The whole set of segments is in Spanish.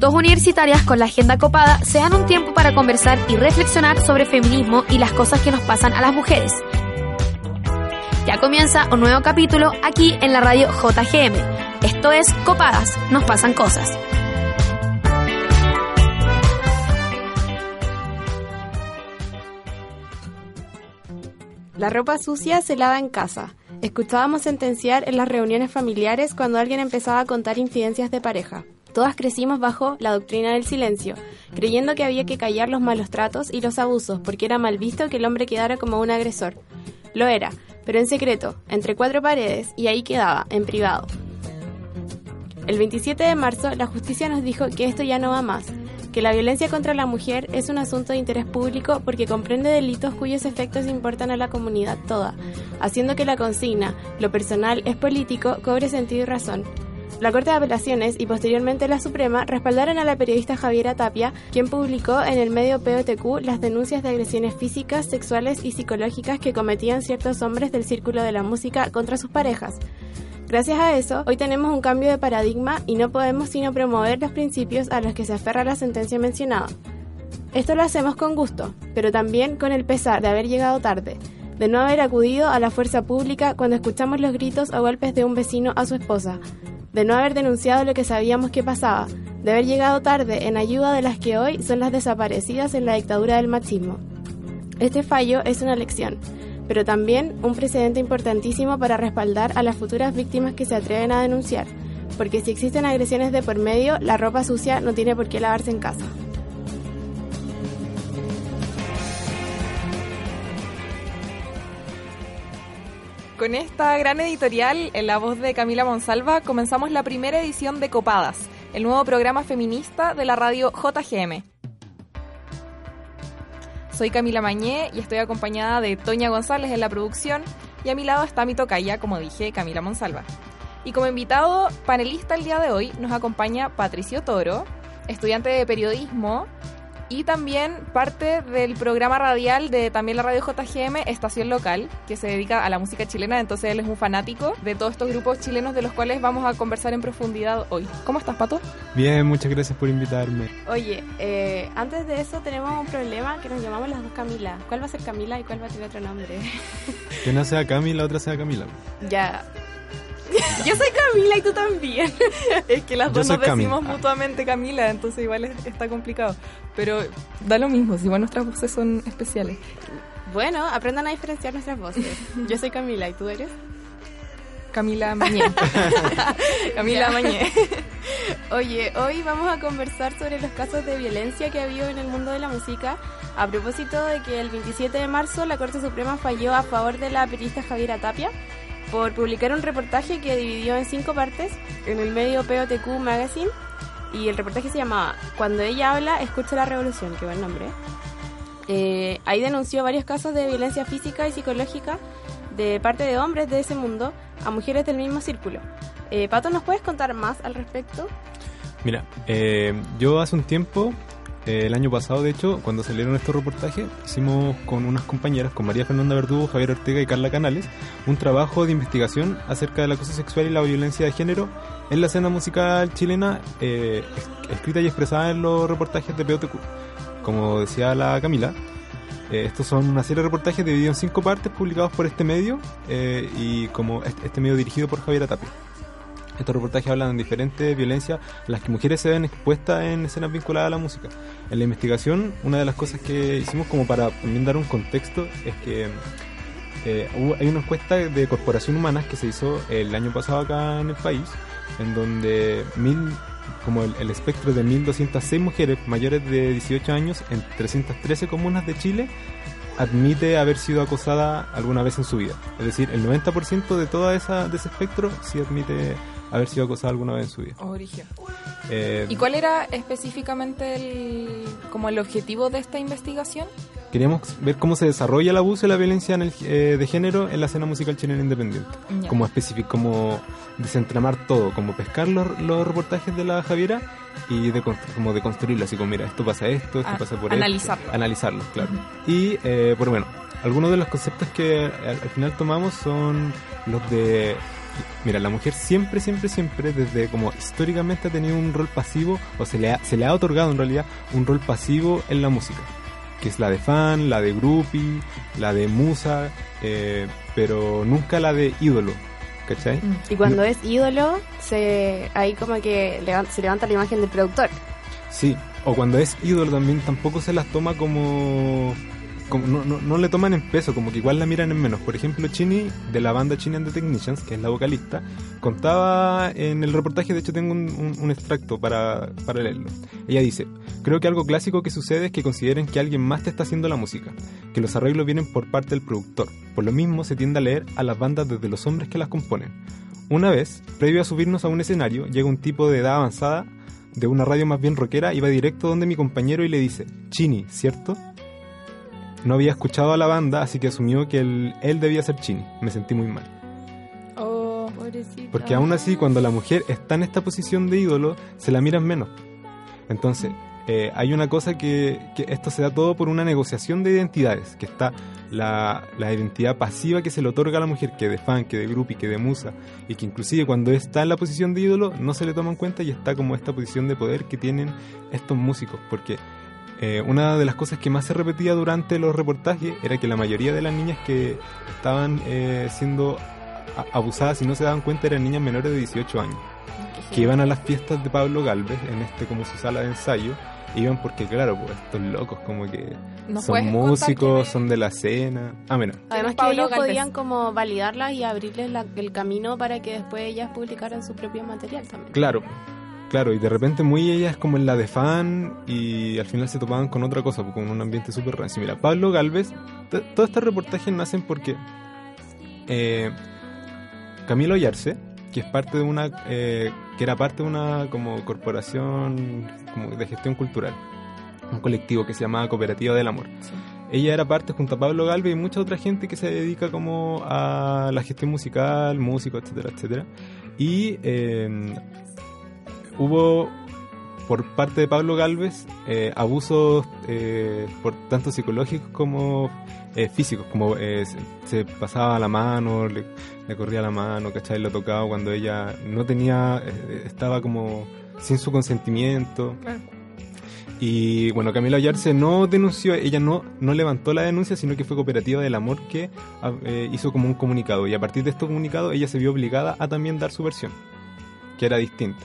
Dos universitarias con la agenda copada se dan un tiempo para conversar y reflexionar sobre feminismo y las cosas que nos pasan a las mujeres. Ya comienza un nuevo capítulo aquí en la radio JGM. Esto es Copadas, nos pasan cosas. La ropa sucia se lava en casa. Escuchábamos sentenciar en las reuniones familiares cuando alguien empezaba a contar incidencias de pareja. Todas crecimos bajo la doctrina del silencio, creyendo que había que callar los malos tratos y los abusos, porque era mal visto que el hombre quedara como un agresor. Lo era, pero en secreto, entre cuatro paredes, y ahí quedaba, en privado. El 27 de marzo, la justicia nos dijo que esto ya no va más, que la violencia contra la mujer es un asunto de interés público porque comprende delitos cuyos efectos importan a la comunidad toda, haciendo que la consigna, lo personal es político, cobre sentido y razón. La Corte de Apelaciones y posteriormente la Suprema respaldaron a la periodista Javiera Tapia, quien publicó en el medio POTQ las denuncias de agresiones físicas, sexuales y psicológicas que cometían ciertos hombres del círculo de la música contra sus parejas. Gracias a eso, hoy tenemos un cambio de paradigma y no podemos sino promover los principios a los que se aferra la sentencia mencionada. Esto lo hacemos con gusto, pero también con el pesar de haber llegado tarde, de no haber acudido a la fuerza pública cuando escuchamos los gritos o golpes de un vecino a su esposa, de no haber denunciado lo que sabíamos que pasaba, de haber llegado tarde en ayuda de las que hoy son las desaparecidas en la dictadura del machismo. Este fallo es una lección, pero también un precedente importantísimo para respaldar a las futuras víctimas que se atreven a denunciar, porque si existen agresiones de por medio, la ropa sucia no tiene por qué lavarse en casa. Con esta gran editorial, en la voz de Camila Monsalva, comenzamos la primera edición de Copadas, el nuevo programa feminista de la radio JGM. Soy Camila Mañé y estoy acompañada de Toña González en la producción y a mi lado está mi tocaya, como dije, Camila Monsalva. Y como invitado panelista el día de hoy nos acompaña Patricio Toro, estudiante de periodismo y también parte del programa radial de también la radio JGM, Estación Local, que se dedica a la música chilena, entonces él es un fanático de todos estos grupos chilenos de los cuales vamos a conversar en profundidad hoy. ¿Cómo estás, Pato? Bien, muchas gracias por invitarme. Oye, eh, antes de eso tenemos un problema que nos llamamos las dos Camila. ¿Cuál va a ser Camila y cuál va a tener otro nombre? Que una sea Camila, la otra sea Camila. ya. Yo soy Camila y tú también. Es que las Yo dos nos decimos mutuamente Camila, entonces igual es- está complicado. Pero da lo mismo, si igual nuestras voces son especiales. Bueno, aprendan a diferenciar nuestras voces. Yo soy Camila y tú eres. Camila Mañé. Camila. Mañé. Oye, hoy vamos a conversar sobre los casos de violencia que ha habido en el mundo de la música a propósito de que el 27 de marzo la Corte Suprema falló a favor de la periodista Javiera Tapia por publicar un reportaje que dividió en cinco partes en el medio POTQ Magazine y el reportaje se llamaba Cuando ella habla, escucha la revolución, qué buen nombre. Eh, ahí denunció varios casos de violencia física y psicológica de parte de hombres de ese mundo a mujeres del mismo círculo. Eh, Pato, ¿nos puedes contar más al respecto? Mira, eh, yo hace un tiempo, eh, el año pasado de hecho, cuando salieron estos reportajes, hicimos con unas compañeras, con María Fernanda Verdugo, Javier Ortega y Carla Canales, un trabajo de investigación acerca del acoso sexual y la violencia de género en la escena musical chilena, eh, es- escrita y expresada en los reportajes de POTQ. Como decía la Camila, eh, estos son una serie de reportajes divididos en cinco partes publicados por este medio y como este, medio dirigido por Javier Tapia. Estos reportajes hablan de diferentes violencias a las que mujeres se ven expuestas en escenas vinculadas a la música. En la investigación, una de las cosas que hicimos como para también dar un contexto es que eh, hay una encuesta de Corporación Humanas que se hizo el año pasado acá en el país, en donde mil, como el, el espectro de 1.206 mujeres mayores de 18 años en 313 comunas de Chile admite haber sido acosada alguna vez en su vida. Es decir, el 90% de toda esa de ese espectro sí admite haber sido acosada alguna vez en su vida. Origen. Eh, ¿Y cuál era específicamente el, como el objetivo de esta investigación? Queríamos ver cómo se desarrolla el abuso y la violencia en el, eh, de género en la escena musical chilena independiente. Ya. Como como desentramar todo, como pescar los, los reportajes de la Javiera y de, como de construirlo, así como mira, esto pasa esto, esto Ah, pasa por analizarlo. esto. Analizarlo, claro. Y, eh, bueno, bueno, algunos de los conceptos que al, al final tomamos son los de mira, la mujer siempre, siempre, siempre, desde como históricamente ha tenido un rol pasivo, o se le ha, se le ha otorgado en realidad un rol pasivo en la música, que es la de fan, la de groupie, la de musa, eh, pero nunca la de ídolo, ¿cachai? Mm. Y cuando es ídolo, se ahí como que se levanta la imagen del productor. Sí, o cuando es ídolo también tampoco se las toma como... no, le toman en peso, como que igual la miran en menos. Por ejemplo, Chini, de la banda Chini and the Technicians, que es la vocalista, contaba en el reportaje, de hecho tengo un, un- un extracto para, para leerlo. Ella dice, creo que algo clásico que sucede es que consideren que alguien más te está haciendo la música, que los arreglos vienen por parte del productor. Por lo mismo se tiende a leer a las bandas desde los hombres que las componen. Una vez, previo a subirnos a un escenario, llega un tipo de edad avanzada de una radio más bien rockera y va directo donde mi compañero y le dice, Chini, ¿cierto? No había escuchado a la banda, así que asumió que él, él debía ser Chini. Me sentí muy mal. Oh, Pobrecita. Porque aún así, cuando la mujer está en esta posición de ídolo, se la miran menos. Entonces, eh, hay una cosa que, que esto se da todo por una negociación de identidades, que está la, la identidad pasiva que se le otorga a la mujer, que de fan, que de groupie, que de musa, y que inclusive cuando está en la posición de ídolo no se le toma en cuenta y está como esta posición de poder que tienen estos músicos, porque eh, una de las cosas que más se repetía durante los reportajes era que la mayoría de las niñas que estaban eh, siendo abusadas y no se daban cuenta eran niñas menores de 18 años que iban a las fiestas de Pablo Galvez en este como su sala de ensayo iban porque claro pues estos locos como que ¿Nos son músicos son de la cena ah mira Además que ellos Galvez? podían como validarlas y abrirles la- el camino para que después ellas publicaran su propio material también. claro claro y de repente muy ellas como en la de fan y al final se topaban con otra cosa pues, con un ambiente súper rancio. Mira Pablo Galvez todos estos reportajes nacen porque eh, Camilo Yarse que es parte de una eh, que era parte de una como corporación como de gestión cultural un colectivo que se llamaba Cooperativa del Amor. Sí. ella era parte junto a Pablo Galvez y mucha otra gente que se dedica como a la gestión musical músicos etcétera etcétera. Y eh, hubo por parte de Pablo Galvez eh, abusos eh, por tanto psicológicos como eh, físicos, como eh, se, se pasaba la mano, le, le corría la mano, ¿cachai? Lo tocaba cuando ella no tenía, eh, estaba como sin su consentimiento. Claro. Y bueno, Camila Ollarse no denunció, ella no, no levantó la denuncia, sino que fue Cooperativa del Amor que ah, eh, hizo como un comunicado. Y a partir de este comunicado, ella se vio obligada a también dar su versión, que era distinta.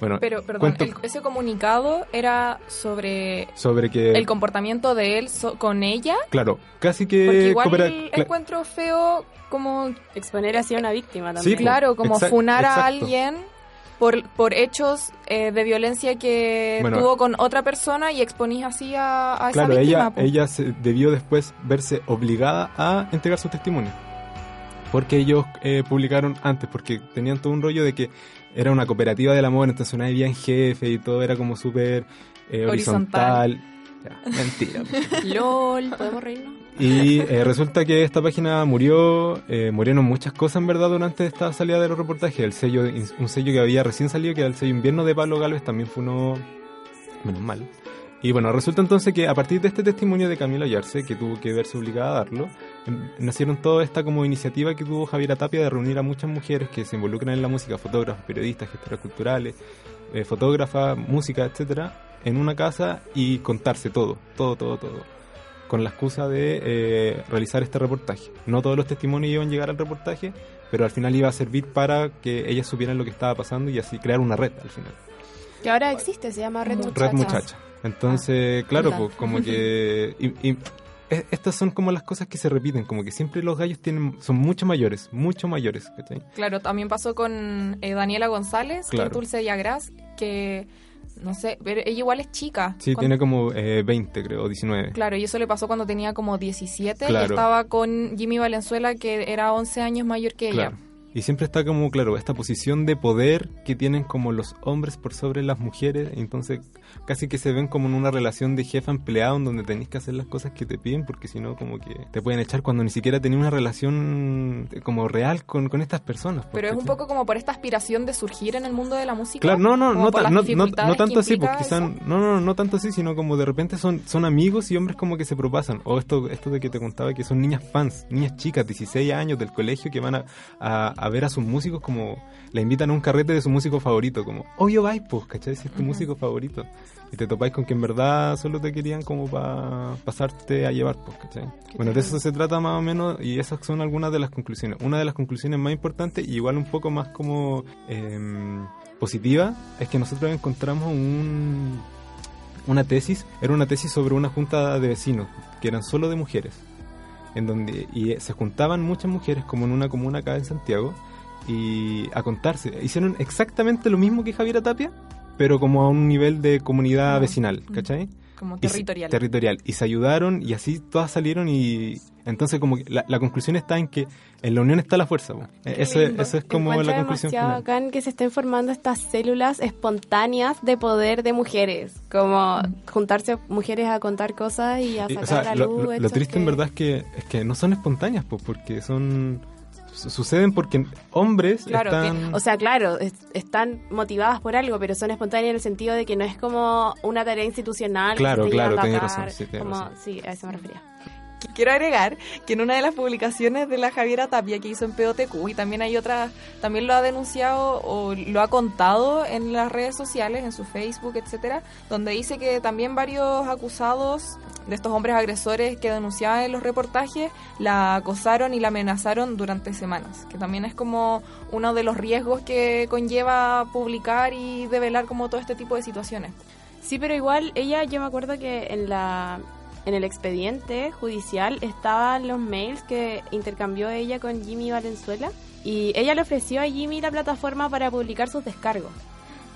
Bueno, Pero, perdón, cuento el- ese comunicado era sobre sobre que, el comportamiento de él so- con ella. claro, casi que... Porque igual coopera- encuentro feo como, Exponer así a una víctima Sí, también. po. claro, como exact- funar a exacto. alguien por, por hechos eh, de violencia que Bueno. tuvo con otra persona y exponís así a, a esa Claro, víctima. ella, ella se debió después verse obligada a entregar su testimonio. Porque ellos eh, publicaron antes, porque tenían todo un rollo de que era una cooperativa del amor, entonces no había jefe y todo era como súper eh, Horizontal. horizontal. Ya, mentira. LOL, ¿podemos reírnos? Y eh, resulta que esta página murió, eh, murieron muchas cosas en verdad durante esta salida de los reportajes. El sello, un sello que había recién salido, que era el sello invierno de Pablo Galvez, también fue uno, menos mal. Y bueno, resulta entonces que a partir de este testimonio de Camilo Yarse, que tuvo que verse obligada a darlo, nacieron toda esta como iniciativa que tuvo Javiera Tapia de reunir a muchas mujeres que se involucran en la música, fotógrafos, periodistas, gestoras culturales, eh, fotógrafas, música, etcétera, en una casa y contarse todo, todo, todo, todo con la excusa de eh, realizar este reportaje. No todos los testimonios iban a llegar al reportaje, pero al final iba a servir para que ellas supieran lo que estaba pasando y así crear una red al final. Que ahora existe, se llama Red Muchachas. Red muchacha. Entonces, claro, pues como que... y- y estas son como las cosas que se repiten, como que siempre los gallos tienen son mucho mayores, mucho mayores, ¿cachai? Claro, también pasó con eh, Daniela González, Claro. que es Dulce Yagras, que no sé, pero ella igual es chica. Sí, Cuando- tiene como eh, 20, creo, o 19. Claro, y eso le pasó cuando tenía como 17 y estaba con Jimmy Valenzuela, que era 11 años mayor que ella. Claro. Y siempre está como, claro, esta posición de poder que tienen como los hombres por sobre las mujeres. Entonces, casi que se ven como en una relación de jefa empleado en donde tenés que hacer las cosas que te piden, porque si no, como que te pueden echar cuando ni siquiera tenés una relación eh, como real con, con estas personas. pues, Pero es un poco como por esta aspiración de surgir en el mundo de la música. Claro, no, no, no, por ta- las no, no, dificultades no tanto así, pues implica quizás, no, no, no tanto así, sino como de repente son, son amigos y hombres como que se propasan. O esto, esto de que te contaba que son niñas fans, niñas chicas, 16 años del colegio que van a, a, a ver a sus músicos como la invitan a un carrete de su músico favorito, como, obvio vais, pues, ¿cachai? Si es tu músico favorito. Y te topáis con que en verdad solo te querían como para pasarte a llevar, pues, ¿cachai? Bueno, de eso se trata más o menos y esas son algunas de las conclusiones. Una de las conclusiones más importantes y igual un poco más como em, positiva es que nosotros encontramos un, una tesis, era una tesis sobre una junta de vecinos que eran solo de mujeres en donde y se juntaban muchas mujeres como en una comuna acá en Santiago y a contarse. Hicieron exactamente lo mismo que Javiera Tapia, pero como a un nivel de comunidad vecinal. ¿cachai? Como Y se- territorial. territorial. Y se ayudaron y así todas salieron y entonces como que la, la conclusión está en que en la unión está la fuerza. po. Eso, eso es como Encuentro la conclusión final. bacán que se estén formando estas células espontáneas de poder de mujeres. Como juntarse mujeres a contar cosas y a Y, sacar o sea, a la luz. lo- triste en verdad es que, es que no son espontáneas, pues, porque son... su- Suceden porque hombres Claro, que- están... O sea, claro, es- están motivadas por algo, pero son espontáneas en el sentido de que no es como una tarea institucional. que Claro, se claro, tenés razón, sí, tenés como- razón. Sí, a eso me refería. Quiero agregar que en una de las publicaciones de la Javiera Tapia que hizo en POTQ y también hay otra, también lo ha denunciado o lo ha contado en las redes sociales, en su Facebook, etcétera, donde dice que también varios acusados de estos hombres agresores que denunciaban en los reportajes la acosaron y la amenazaron durante semanas, que también es como uno de los riesgos que conlleva publicar y develar como todo este tipo de situaciones. Sí, pero igual ella, yo me acuerdo que en la en el expediente judicial estaban los mails que intercambió ella con Jimmy Valenzuela y ella le ofreció a Jimmy la plataforma para publicar sus descargos,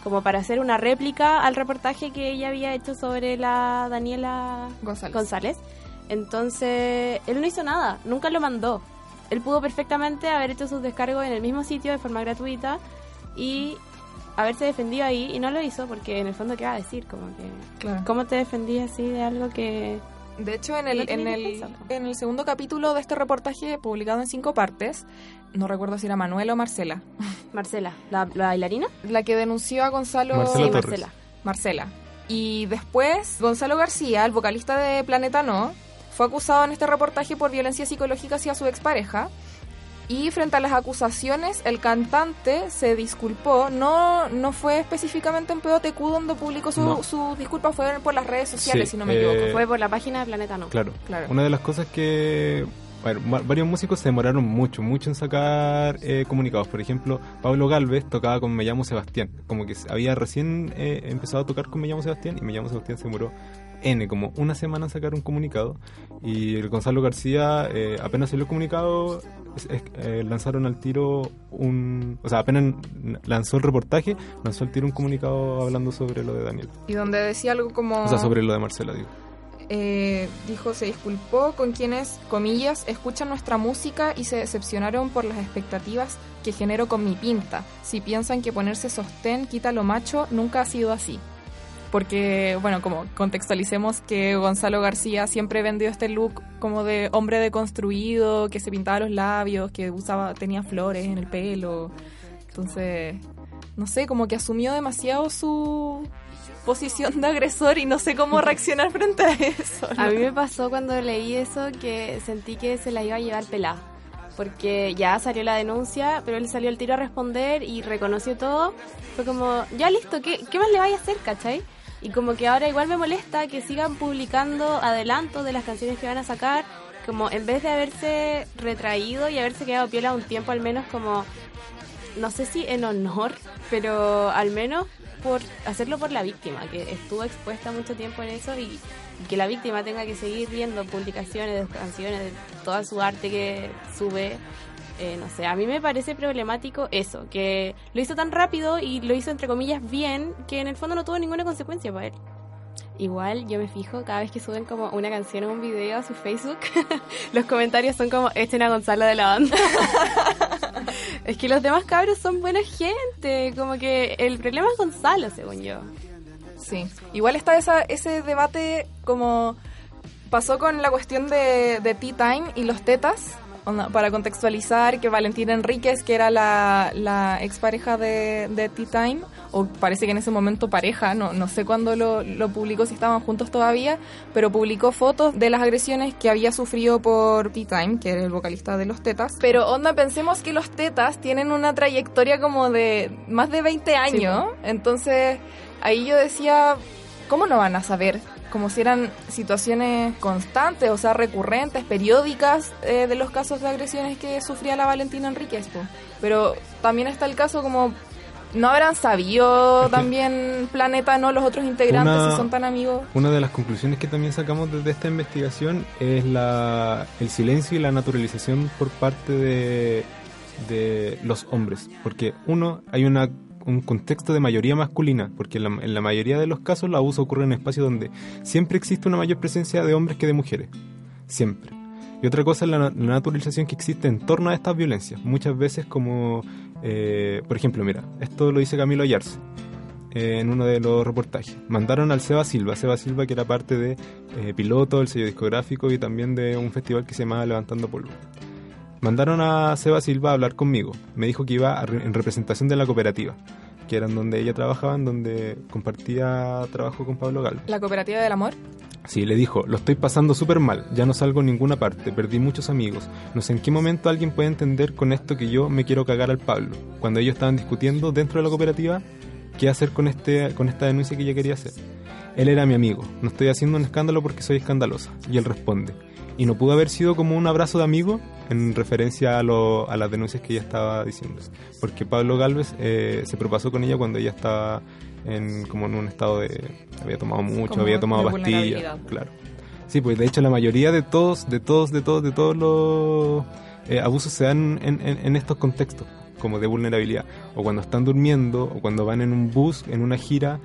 como para hacer una réplica al reportaje que ella había hecho sobre la Daniela González. González. Entonces, él no hizo nada, nunca lo mandó. Él pudo perfectamente haber hecho sus descargos en el mismo sitio de forma gratuita y haberse defendido ahí y no lo hizo porque en el fondo qué va a decir, como que Claro. ¿cómo te defendí así de algo que De hecho, en No el, en, el, en el segundo capítulo de este reportaje, publicado en cinco partes, no recuerdo si era Manuela o Marcela, Marcela, la, la bailarina? la que denunció a Gonzalo Marcela sí. Marcela. Marcela. Y después, Gonzalo García, el vocalista de Planeta No, fue acusado en este reportaje por violencia psicológica hacia su expareja. Y frente a las acusaciones, el cantante se disculpó. No, no fue específicamente en POTQ donde publicó su, No. su disculpa, fue por las redes sociales, Sí, si no me eh, equivoco. Fue por la página de Planeta No. Claro. Claro. Una de las cosas que bueno, va- varios músicos se demoraron mucho, mucho en sacar eh, comunicados. Por ejemplo, Pablo Galvez tocaba con Me llamo Sebastián. Como que había recién eh, empezado a tocar con Me llamo Sebastián y Me llamo Sebastián se demoró N, como una semana sacar un comunicado. Y el Gonzalo García, eh, apenas salió el comunicado, eh, lanzaron al tiro un... O sea, apenas lanzó el reportaje, lanzó al tiro un comunicado hablando sobre lo de Daniel. Y donde decía algo como... O sea, sobre lo de Marcela, digo. eh, dijo, se disculpó con quienes, comillas, escuchan nuestra música y se decepcionaron por las expectativas que genero con mi pinta. Si piensan que ponerse sostén quita lo macho, nunca ha sido así. Porque, bueno, como contextualicemos que Gonzalo García siempre vendió este look como de hombre deconstruido, que se pintaba los labios, que usaba, tenía flores en el pelo. Entonces, no sé, como que asumió demasiado su posición de agresor y no sé cómo reaccionar frente a eso. A mí me pasó cuando leí eso que sentí que se la iba a llevar pelada. Porque ya salió la denuncia, pero él salió el tiro a responder y reconoció todo. Fue como, ya listo, ¿qué, qué más le vaya a hacer, cachai? Y como que ahora igual me molesta que sigan publicando adelantos de las canciones que van a sacar. Como en vez de haberse retraído y haberse quedado piola un tiempo, al menos como, no sé si en honor, pero al menos por hacerlo por la víctima, que estuvo expuesta mucho tiempo en eso y, que la víctima tenga que seguir viendo publicaciones de canciones, de toda su arte que sube. Eh, no sé, a mí me parece problemático eso, que lo hizo tan rápido y lo hizo entre comillas bien, que en el fondo no tuvo ninguna consecuencia para él. Igual yo me fijo cada vez que suben como una canción o un video a su Facebook, los comentarios son como, echen a Gonzalo de la banda. es que los demás cabros son buena gente, como que el problema es Gonzalo, según yo. Sí, igual está esa, ese debate como pasó con la cuestión de, de Tea Time y los tetas, Onda, para contextualizar que Valentina Enríquez, que era la, la expareja de, de Tea Time, o parece que en ese momento pareja, no, no sé cuándo lo, lo publicó, si estaban juntos todavía, pero publicó fotos de las agresiones que había sufrido por Tea Time, que era el vocalista de los Tetas. Pero onda, pensemos que los Tetas tienen una trayectoria como de más de 20 años, entonces ahí yo decía, ¿cómo no van a saber como si eran situaciones constantes, o sea, recurrentes, periódicas eh, de los casos de agresiones que sufría la Valentina Enríquez. po. Pero también está el caso como no habrán sabido también Planeta, no los otros integrantes Una- si son tan amigos. Una de las conclusiones que también sacamos desde esta investigación es la, el silencio y la naturalización por parte de, de los hombres. Porque uno, hay una, un contexto de mayoría masculina, porque en la, mayoría de los casos los abusos ocurren en espacios donde siempre existe una mayor presencia de hombres que de mujeres. Siempre. Y otra cosa es la, na- la naturalización que existe en torno a estas violencias. Muchas veces como, eh, por ejemplo, mira, esto lo dice Camilo Ayarse eh, en uno de los reportajes. Mandaron al Seba Silva, Seba Silva que era parte de eh, Piloto, el sello discográfico y también de un festival que se llamaba Levantando Polvo. Mandaron a Seba Silva a hablar conmigo. Me dijo que iba a re- en representación de la cooperativa, que era en donde ella trabajaba, en donde compartía trabajo con Pablo Galvez. La cooperativa del amor. Sí, le dijo, lo estoy pasando súper mal, ya no salgo en ninguna parte, perdí muchos amigos. No sé en qué momento alguien puede entender con esto que yo me quiero cagar al Pablo. Cuando ellos estaban discutiendo dentro de la cooperativa qué hacer con, este, con esta denuncia que ella quería hacer. Él era mi amigo, no estoy haciendo un escándalo porque soy escandalosa. Y él responde. Y no pudo haber sido como un abrazo de amigo en referencia a, lo- a las denuncias que ella estaba diciendo. Porque Pablo Galvez eh, se propasó con ella cuando ella estaba en, como en un estado de... Había tomado mucho, Como había tomado pastillas. Claro. Sí, pues de hecho la mayoría de todos, de todos, de todos, de todos los eh, abusos se dan en, en- en estos contextos, como de vulnerabilidad. O cuando están durmiendo, o cuando van en un bus, en una gira,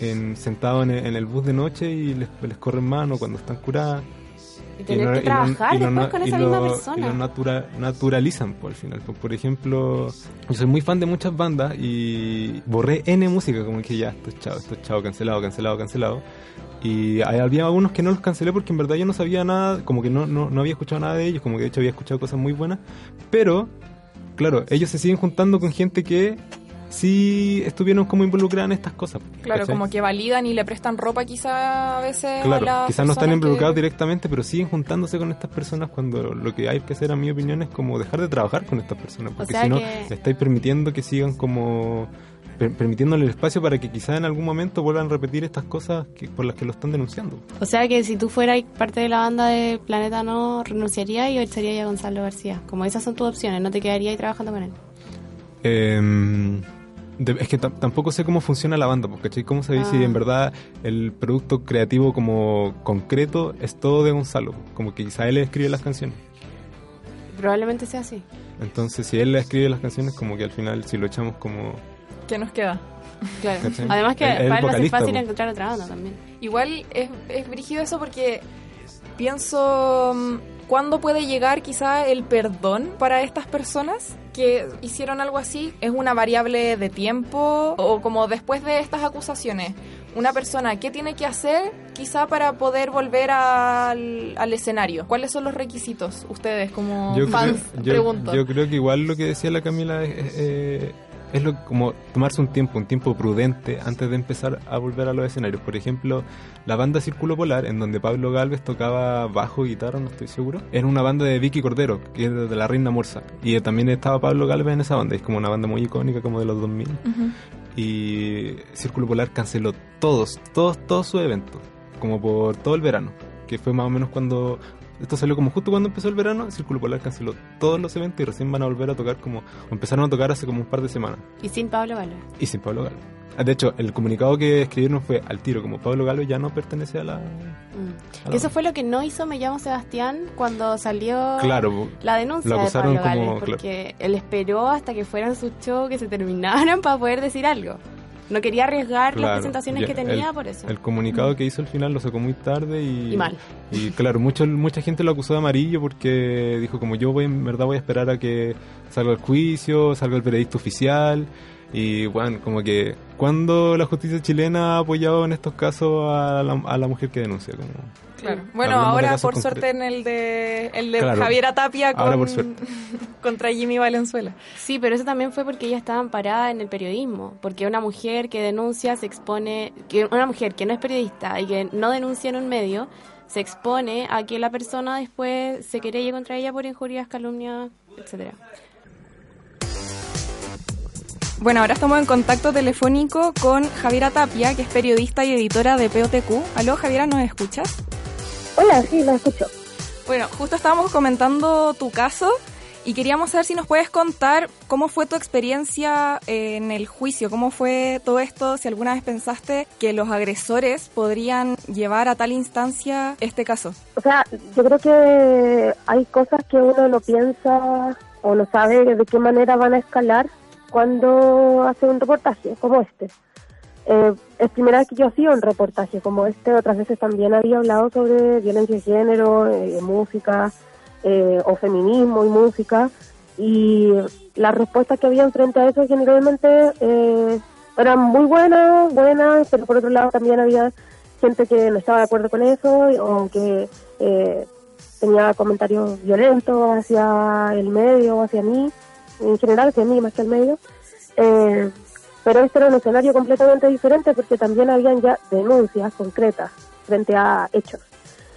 en, sentados en el, en el bus de noche y les, les corren mano cuando están curadas. Y tener lo- que lo- trabajar y lo después na- con y esa lo- misma Y persona. lo natura- naturalizan, por, al final. Por, por ejemplo, yo soy muy fan de muchas bandas y borré N música, como que ya, esto es chao, esto es chao, cancelado, cancelado, cancelado. Y había algunos que no los cancelé porque en verdad yo no sabía nada, como que no, no, no había escuchado nada de ellos, como que de hecho había escuchado cosas muy buenas. Pero, claro, ellos se siguen juntando con gente que sí estuvieron como involucrada en estas cosas. Claro, ¿cachai? como que validan y le prestan ropa quizá a veces a Claro, quizás no están involucrados que- directamente, pero siguen juntándose con estas personas cuando lo que hay que hacer, a mi opinión, es como dejar de trabajar con estas personas, porque sea si no, que- le estáis permitiendo que sigan como per- permitiéndole el espacio para que quizás en algún momento vuelvan a repetir estas cosas que, por las que lo están denunciando. O sea que si tú fueras parte de la banda de Planeta No, renunciarías y echarías a Gonzalo García. Como esas son tus opciones, no te quedarías ahí trabajando con él. Eh, de- es que tam- tampoco sé cómo funciona la banda, porque ¿cachai? ¿Cómo sabéis si Ah. en verdad el producto creativo como concreto es todo de Gonzalo? Como que quizá él escribe las canciones. Probablemente sea así. Entonces, si él le escribe las canciones, como que al final, si lo echamos como ¿Qué nos queda? Claro. ¿Cachai? Además que El- el para él va a ser fácil po. encontrar otra banda también. Igual es, es brígido eso porque pienso mm, cuándo puede llegar quizá el perdón para estas personas que hicieron algo así. ¿Es una variable de tiempo o como después de estas acusaciones? Una persona, ¿qué tiene que hacer quizá para poder volver al, al escenario? ¿Cuáles son los requisitos ustedes como yo fans? creo, yo- pregunto. yo creo que igual lo que decía la Camila es, eh, es lo, como tomarse un tiempo, un tiempo prudente antes de empezar a volver a los escenarios. Por ejemplo, la banda Círculo Polar, en donde Pablo Galvez tocaba bajo y guitarra, no estoy seguro, era una banda de Vicky Cordero, que es de la Reina Morsa. Y también estaba Pablo Galvez en esa banda, es como una banda muy icónica, como de los 2000. Ujú. y Círculo Polar canceló todos, todos, todos sus eventos, como por todo el verano, que fue más o menos cuando esto salió como justo cuando empezó el verano, Círculo Polar canceló todos los eventos y recién van a volver a tocar como, o empezaron a tocar hace como un par de semanas, Y sin Pablo Galvez. y sin Pablo Galo. Ah, De hecho, el comunicado que escribieron fue al tiro, como Pablo Galo ya no pertenece a la... Mm. a la- Eso fue lo que no hizo Me llamo Sebastián cuando salió Claro, la denuncia Lo de acusaron Pablo Galvez, como- porque él esperó hasta que fueran sus shows que se terminaran para poder decir algo. No quería arriesgar las presentaciones ya, que tenía el- por eso. el comunicado que hizo al final lo sacó muy tarde y... Y mal. Y claro, mucho, mucha gente lo acusó de amarillo porque dijo como yo voy en verdad voy a esperar a que salga el juicio, salga el veredicto oficial Y bueno, como que cuando la justicia chilena ha apoyado en estos casos a la, a la mujer que denuncia. Como, Claro. Bueno, ahora por concretos. suerte en el de el de Claro. Javiera Tapia con, contra Jimmy Valenzuela. Sí, pero eso también fue porque ella estaba amparada en el periodismo, porque una mujer que denuncia se expone, que una mujer que no es periodista y que no denuncia en un medio, se expone a que la persona después se querelle contra ella por injurias, calumnias, etcétera. Bueno, ahora estamos en contacto telefónico con Javiera Tapia, que es periodista y editora de POTQ. Aló, Javiera, ¿nos escuchas? Hola, sí, la escucho. Bueno, justo estábamos comentando tu caso y queríamos saber si nos puedes contar cómo fue tu experiencia eh, en el juicio, cómo fue todo esto, si alguna vez pensaste que los agresores podrían llevar a tal instancia este caso. O sea, yo creo que hay cosas que uno no piensa o no sabe de qué manera van a escalar cuando hace un reportaje como este. Eh, es primera vez que yo hacía un reportaje como este, otras veces también había hablado sobre violencia de género, eh, música eh, o feminismo y música y las respuestas que habían frente a eso generalmente eh, eran muy buenas, buenas, pero por otro lado también había gente que no estaba de acuerdo con eso o que tenía comentarios violentos hacia el medio o hacia mí, en general hacia mí más que al medio. Eh, pero este era un escenario completamente diferente porque también habían ya denuncias concretas frente a hechos.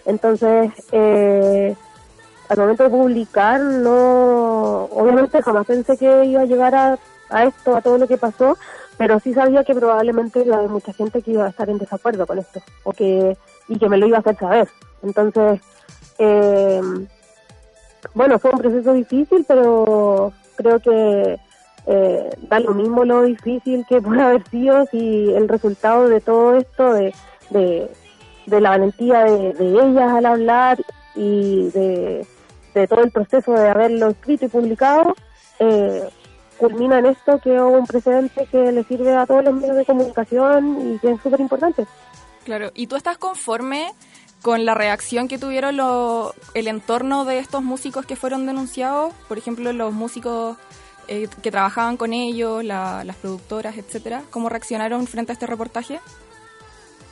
Entonces, eh, al momento de publicar, no, obviamente jamás pensé que iba a llegar a, a esto, a todo lo que pasó, pero sí sabía que probablemente iba a haber mucha gente que iba a estar en desacuerdo con esto, o que, y que me lo iba a hacer saber. Entonces, eh, bueno, fue un proceso difícil, pero creo que eh, da lo mismo lo difícil que puede haber sido si el resultado de todo esto, de, de, la valentía de, ellas al hablar y de, de todo el proceso de haberlo escrito y publicado, eh, culmina en esto que es un precedente que le sirve a todos los medios de comunicación y que es súper importante. Claro, ¿y tú estás conforme con la reacción que tuvieron lo- el entorno de estos músicos que fueron denunciados? Por ejemplo, los músicos eh, que trabajaban con ellos, la- las productoras, etcétera. ¿Cómo reaccionaron frente a este reportaje?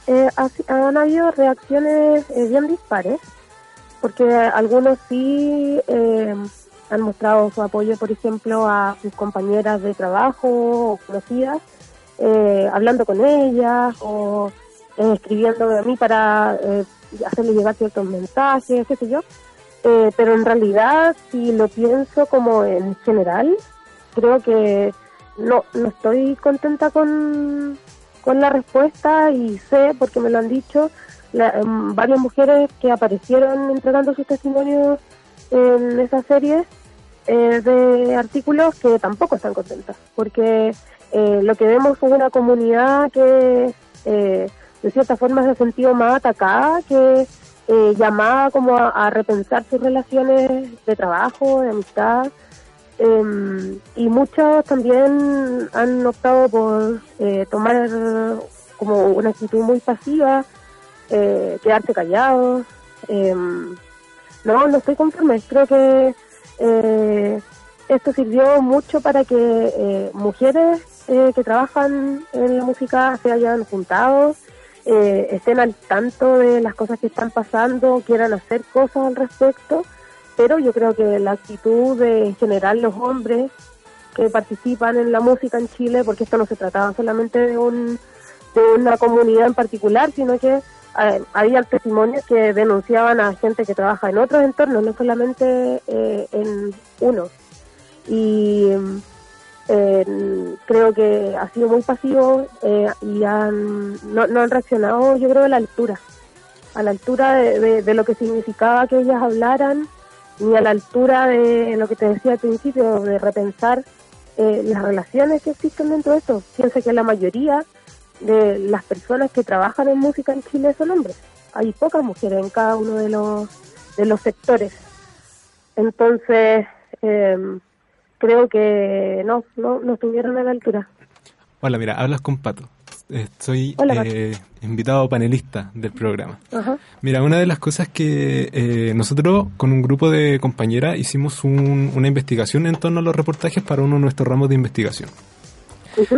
Eh, han habido reacciones eh, bien dispares, porque algunos sí eh, han mostrado su apoyo, por ejemplo, a sus compañeras de trabajo o conocidas, eh, hablando con ellas o eh, escribiéndome a mí para hacerle llegar ciertos mensajes, qué sé yo. Eh, pero en realidad, si lo pienso como en general, creo que no, no estoy contenta con, con la respuesta y sé, porque me lo han dicho, la- em, varias mujeres que aparecieron entregando sus testimonios en esa serie eh, de artículos que tampoco están contentas, porque eh, lo que vemos es una comunidad que eh, de cierta forma se ha sentido más atacada, que eh, llamada como a, repensar sus relaciones de trabajo, de amistad, Em, y muchos también han optado por eh, tomar como una actitud muy pasiva, eh, quedarse callados. em, no, no estoy conforme. Creo que esto sirvió mucho para que mujeres que trabajan en la música se hayan juntado, eh, estén al tanto de las cosas que están pasando, quieran hacer cosas al respecto pero yo creo que la actitud de en general los hombres que participan en la música en Chile, porque esto no se trataba solamente de, un, de una comunidad en particular, sino que eh, había testimonios que denunciaban a gente que trabaja en otros entornos, no solamente eh, en uno. Y eh, creo que ha sido muy pasivo eh, y han, no, no han reaccionado, yo creo, a la altura, a la altura de, lo que significaba que ellas hablaran ni a la altura de lo que te decía al principio, de repensar eh, las relaciones que existen dentro de esto. Piensa que la mayoría de las personas que trabajan en música en Chile son hombres. Hay pocas mujeres en cada uno de los, de los sectores. Entonces, eh, creo que no, no, no estuvieron a la altura. Hola, mira, hablas con Pato. Eh, Soy Hola, eh, invitado panelista del programa. Ajá. Mira, una de las cosas que eh, nosotros con un grupo de compañeras hicimos un- una investigación en torno a los reportajes para uno de nuestros ramos de investigación.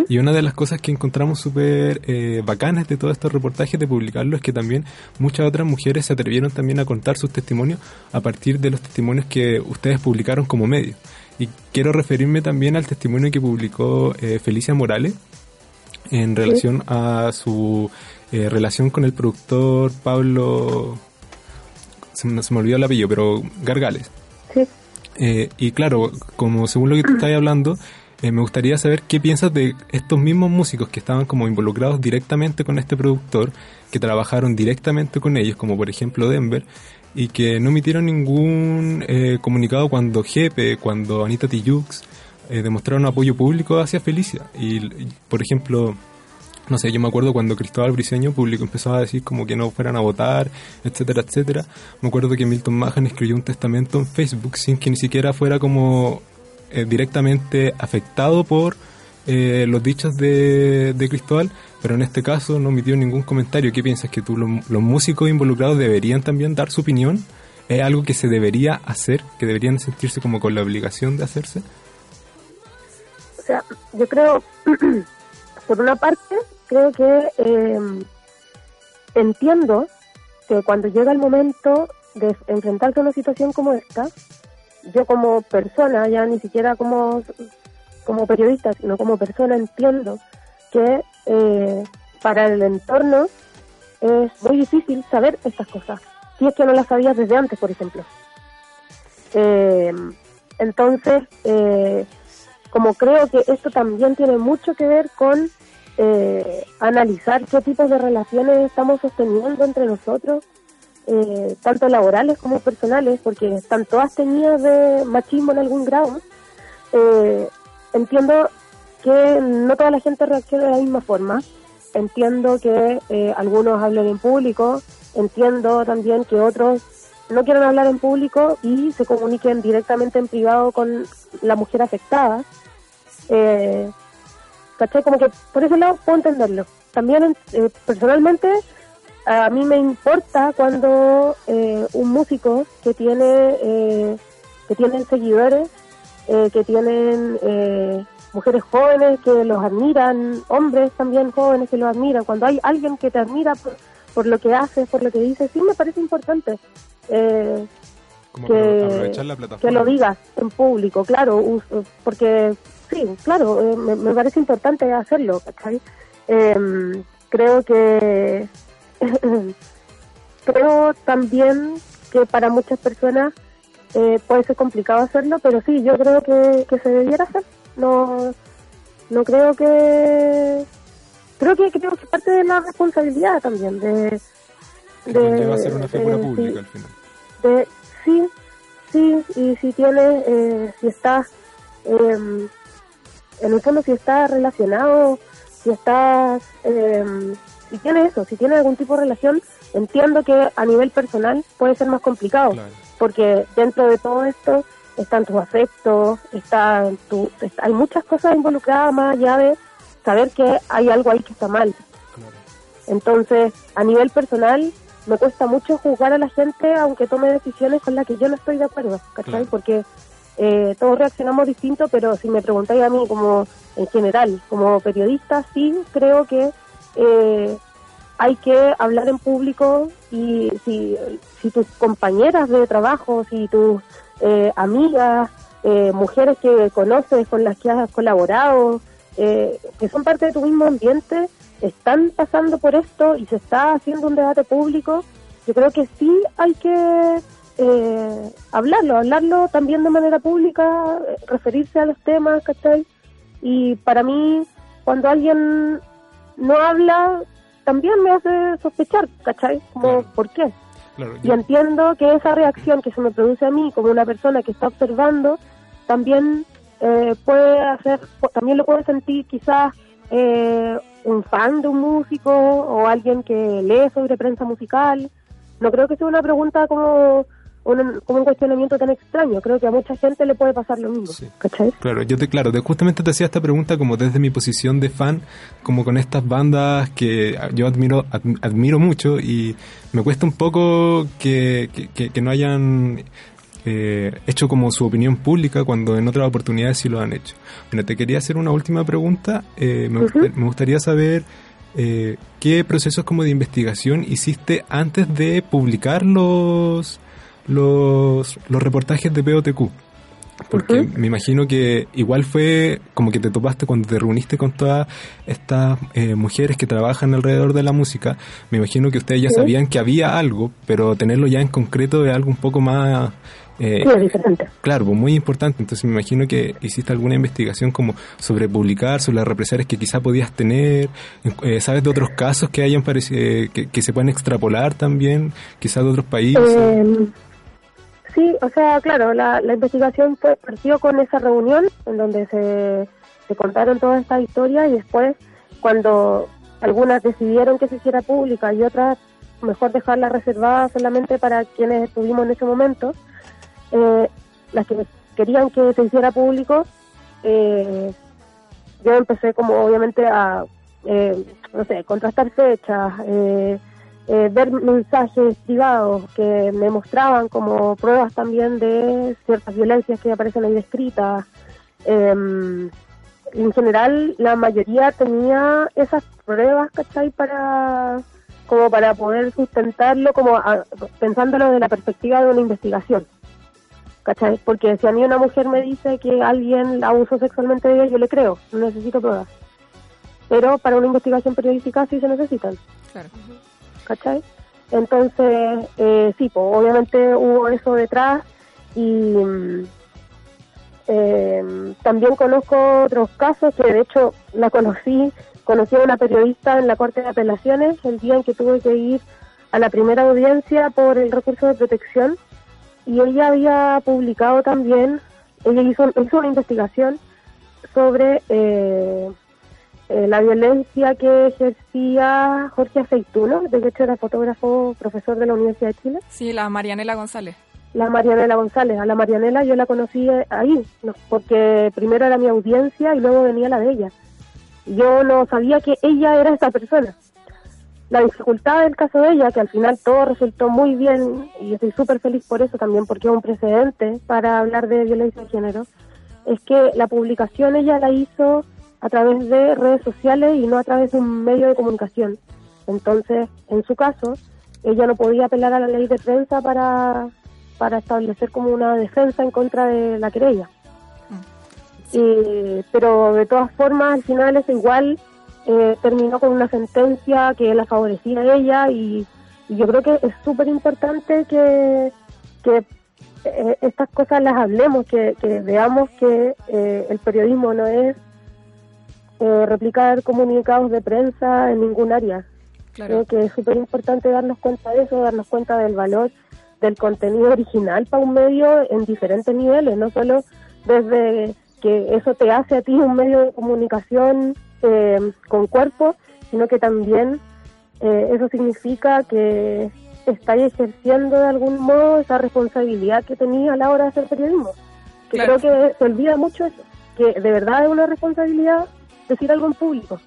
Y una de las cosas que encontramos súper eh, bacanas de todos estos reportajes de publicarlo es que también muchas otras mujeres se atrevieron también a contar sus testimonios a partir de los testimonios que ustedes publicaron como medio. Y quiero referirme también al testimonio que publicó eh, Felicia Morales en relación a su eh, relación con el productor Pablo, se me, se me olvidó el apellido, pero Gargales. Sí. Eh, y claro, como según lo que tú estás hablando, eh, me gustaría saber qué piensas de estos mismos músicos que estaban como involucrados directamente con este productor, que trabajaron directamente con ellos, como por ejemplo Denver, y que no emitieron ningún eh, comunicado cuando Jepe, cuando Anita Tijoux eh, demostraron apoyo público hacia Felicia. Y, por ejemplo, no sé, yo me acuerdo cuando Cristóbal Briseño público empezaba a decir como que no fueran a votar, etcétera, etcétera. Me acuerdo que Milton Mahan escribió un testamento en Facebook sin que ni siquiera fuera como eh, directamente afectado por eh, los dichos de, de Cristóbal, pero en este caso no emitió ningún comentario. ¿Qué piensas? ¿Que tú, los, músicos involucrados deberían también dar su opinión? ¿Es algo que se debería hacer? ¿Que deberían sentirse como con la obligación de hacerse? O sea, yo creo, por una parte, creo que eh, entiendo que cuando llega el momento de enfrentarse a una situación como esta, yo como persona, ya ni siquiera como, como periodista, sino como persona, entiendo que eh, para el entorno es muy difícil saber estas cosas, si es que no las sabías desde antes, por ejemplo. Eh, entonces, eh, como creo que esto también tiene mucho que ver con eh, analizar qué tipos de relaciones estamos sosteniendo entre nosotros, eh, tanto laborales como personales, porque están todas teñidas de machismo en algún grado. Eh, entiendo que no toda la gente reacciona de la misma forma. Entiendo que eh, algunos hablen en público, entiendo también que otros no quieren hablar en público y se comuniquen directamente en privado con la mujer afectada. Eh, ¿Cachai? Como que por ese lado puedo entenderlo. También eh, personalmente a mí me importa cuando eh, un músico que tiene eh, que tienen seguidores, eh, que tienen eh, mujeres jóvenes que los admiran, hombres también jóvenes que los admiran, cuando hay alguien que te admira por, por lo que haces, por lo que dices, sí me parece importante. Eh, Como que, aprovechar la plataforma. que lo digas en público, claro, porque sí, claro, eh, me, me parece importante hacerlo, ¿cachai? Em, creo que creo también que para muchas personas eh, puede ser complicado hacerlo, pero sí, yo creo que, que se debiera hacer. No, no creo que creo que creo que parte de la responsabilidad también de Que conlleva ser una figura de- pública sí, al final. de sí sí y si tienes eh, si estás eh, en el fondo si estás relacionado si estás eh, si tienes eso si tienes algún tipo de relación entiendo que a nivel personal puede ser más complicado Claro. porque dentro de todo esto están tus afectos está tu, hay muchas cosas involucradas más allá de saber que hay algo ahí que está mal. Entonces, a nivel personal, me cuesta mucho juzgar a la gente aunque tome decisiones con las que yo no estoy de acuerdo, ¿cachai? Porque eh, todos reaccionamos distinto, pero si me preguntáis a mí como en general, como periodista, sí creo que eh, hay que hablar en público y si, si tus compañeras de trabajo, si tus eh, amigas, eh, mujeres que conoces, con las que has colaborado, eh, que son parte de tu mismo ambiente, están pasando por esto y se está haciendo un debate público, yo creo que sí hay que eh, hablarlo, hablarlo también de manera pública, eh, referirse a los temas, ¿cachai? Y para mí, cuando alguien no habla, también me hace sospechar, ¿cachai? Como. ¿por qué? Claro, Y entiendo que esa reacción que se me produce a mí como una persona que está observando, también eh, puede hacer, también lo puede sentir quizás eh, un fan de un músico o alguien que lee sobre prensa musical. No creo que sea una pregunta como un, como un cuestionamiento tan extraño. Creo que a mucha gente le puede pasar lo mismo. Sí. ¿Cachai? Claro, yo te, claro, te- justamente te hacía esta pregunta como desde mi posición de fan, como con estas bandas que yo admiro, adm- admiro mucho y me cuesta un poco que, que, que- que no hayan eh, hecho como su opinión pública cuando en otras oportunidades sí lo han hecho. Bueno, te quería hacer una última pregunta. Eh, me, me, gustaría saber eh, qué procesos como de investigación hiciste antes de publicar los, los, los reportajes de POTQ. Porque me imagino que igual fue como que te topaste cuando te reuniste con todas estas eh, mujeres que trabajan alrededor de la música. Me imagino que ustedes ya sabían que había algo, pero tenerlo ya en concreto es algo un poco más... Eh, diferente. Claro, pues muy importante. Entonces me imagino que hiciste alguna investigación como sobre publicar, sobre las represalias que quizá podías tener. Eh, ¿Sabes de otros casos que hayan eh, que, que, se pueden extrapolar también, quizás de otros países? Sí, o sea, claro, la, la investigación fue, partió con esa reunión en donde se, se contaron todas estas historias y después cuando algunas decidieron que se hiciera pública y otras mejor dejarla reservada solamente para quienes estuvimos en ese momento, eh, las que querían que se hiciera público, eh, yo empecé como obviamente a, eh, no sé, contrastar fechas, eh, eh, ver mensajes privados que me mostraban como pruebas también de ciertas violencias que aparecen ahí descritas. Eh, en general, la mayoría tenía esas pruebas, ¿cachai? Para, como para poder sustentarlo, como pensándolo desde la perspectiva de una investigación. ¿Cachai? Porque si a mí una mujer me dice que alguien la abusó sexualmente de ella, yo le creo, no necesito pruebas. Pero para una investigación periodística sí se necesitan. Claro. ¿Cachai? Entonces, eh, sí, pues obviamente hubo eso detrás y eh, también conozco otros casos que de hecho la conocí, conocí a una periodista en la Corte de Apelaciones el día en que tuve que ir a la primera audiencia por el recurso de protección y ella había publicado también, ella hizo, hizo una investigación sobre eh, eh, la violencia que ejercía Jorge Aceituno, de hecho era fotógrafo, profesor de la Universidad de Chile. Sí, la Marianela González. La Marianela González, a la Marianela yo la conocí eh, ahí, porque primero era mi audiencia y luego venía la de ella. Yo no sabía que ella era esa persona. La dificultad del caso de ella, que al final todo resultó muy bien, y estoy súper feliz por eso también, porque es un precedente para hablar de violencia de género, es que la publicación ella la hizo a través de redes sociales y no a través de un medio de comunicación. Entonces, en su caso, ella no podía apelar a la ley de prensa para, para establecer como una defensa en contra de la querella. Mm. pero de todas formas, al final es igual eh, terminó con una sentencia que la favorecía a ella y, yo creo que es súper importante que, que eh, estas cosas las hablemos, que, que veamos que eh, el periodismo no es eh, replicar comunicados de prensa en ningún área. Creo que es súper importante darnos cuenta de eso, darnos cuenta del valor del contenido original para un medio en diferentes niveles, no solo desde que eso te hace a ti un medio de comunicación eh, con cuerpo, sino que también eh, eso significa que estáis ejerciendo de algún modo esa responsabilidad que tenía a la hora de hacer periodismo. Que creo que se olvida mucho eso, que de verdad es una responsabilidad decir algo en público.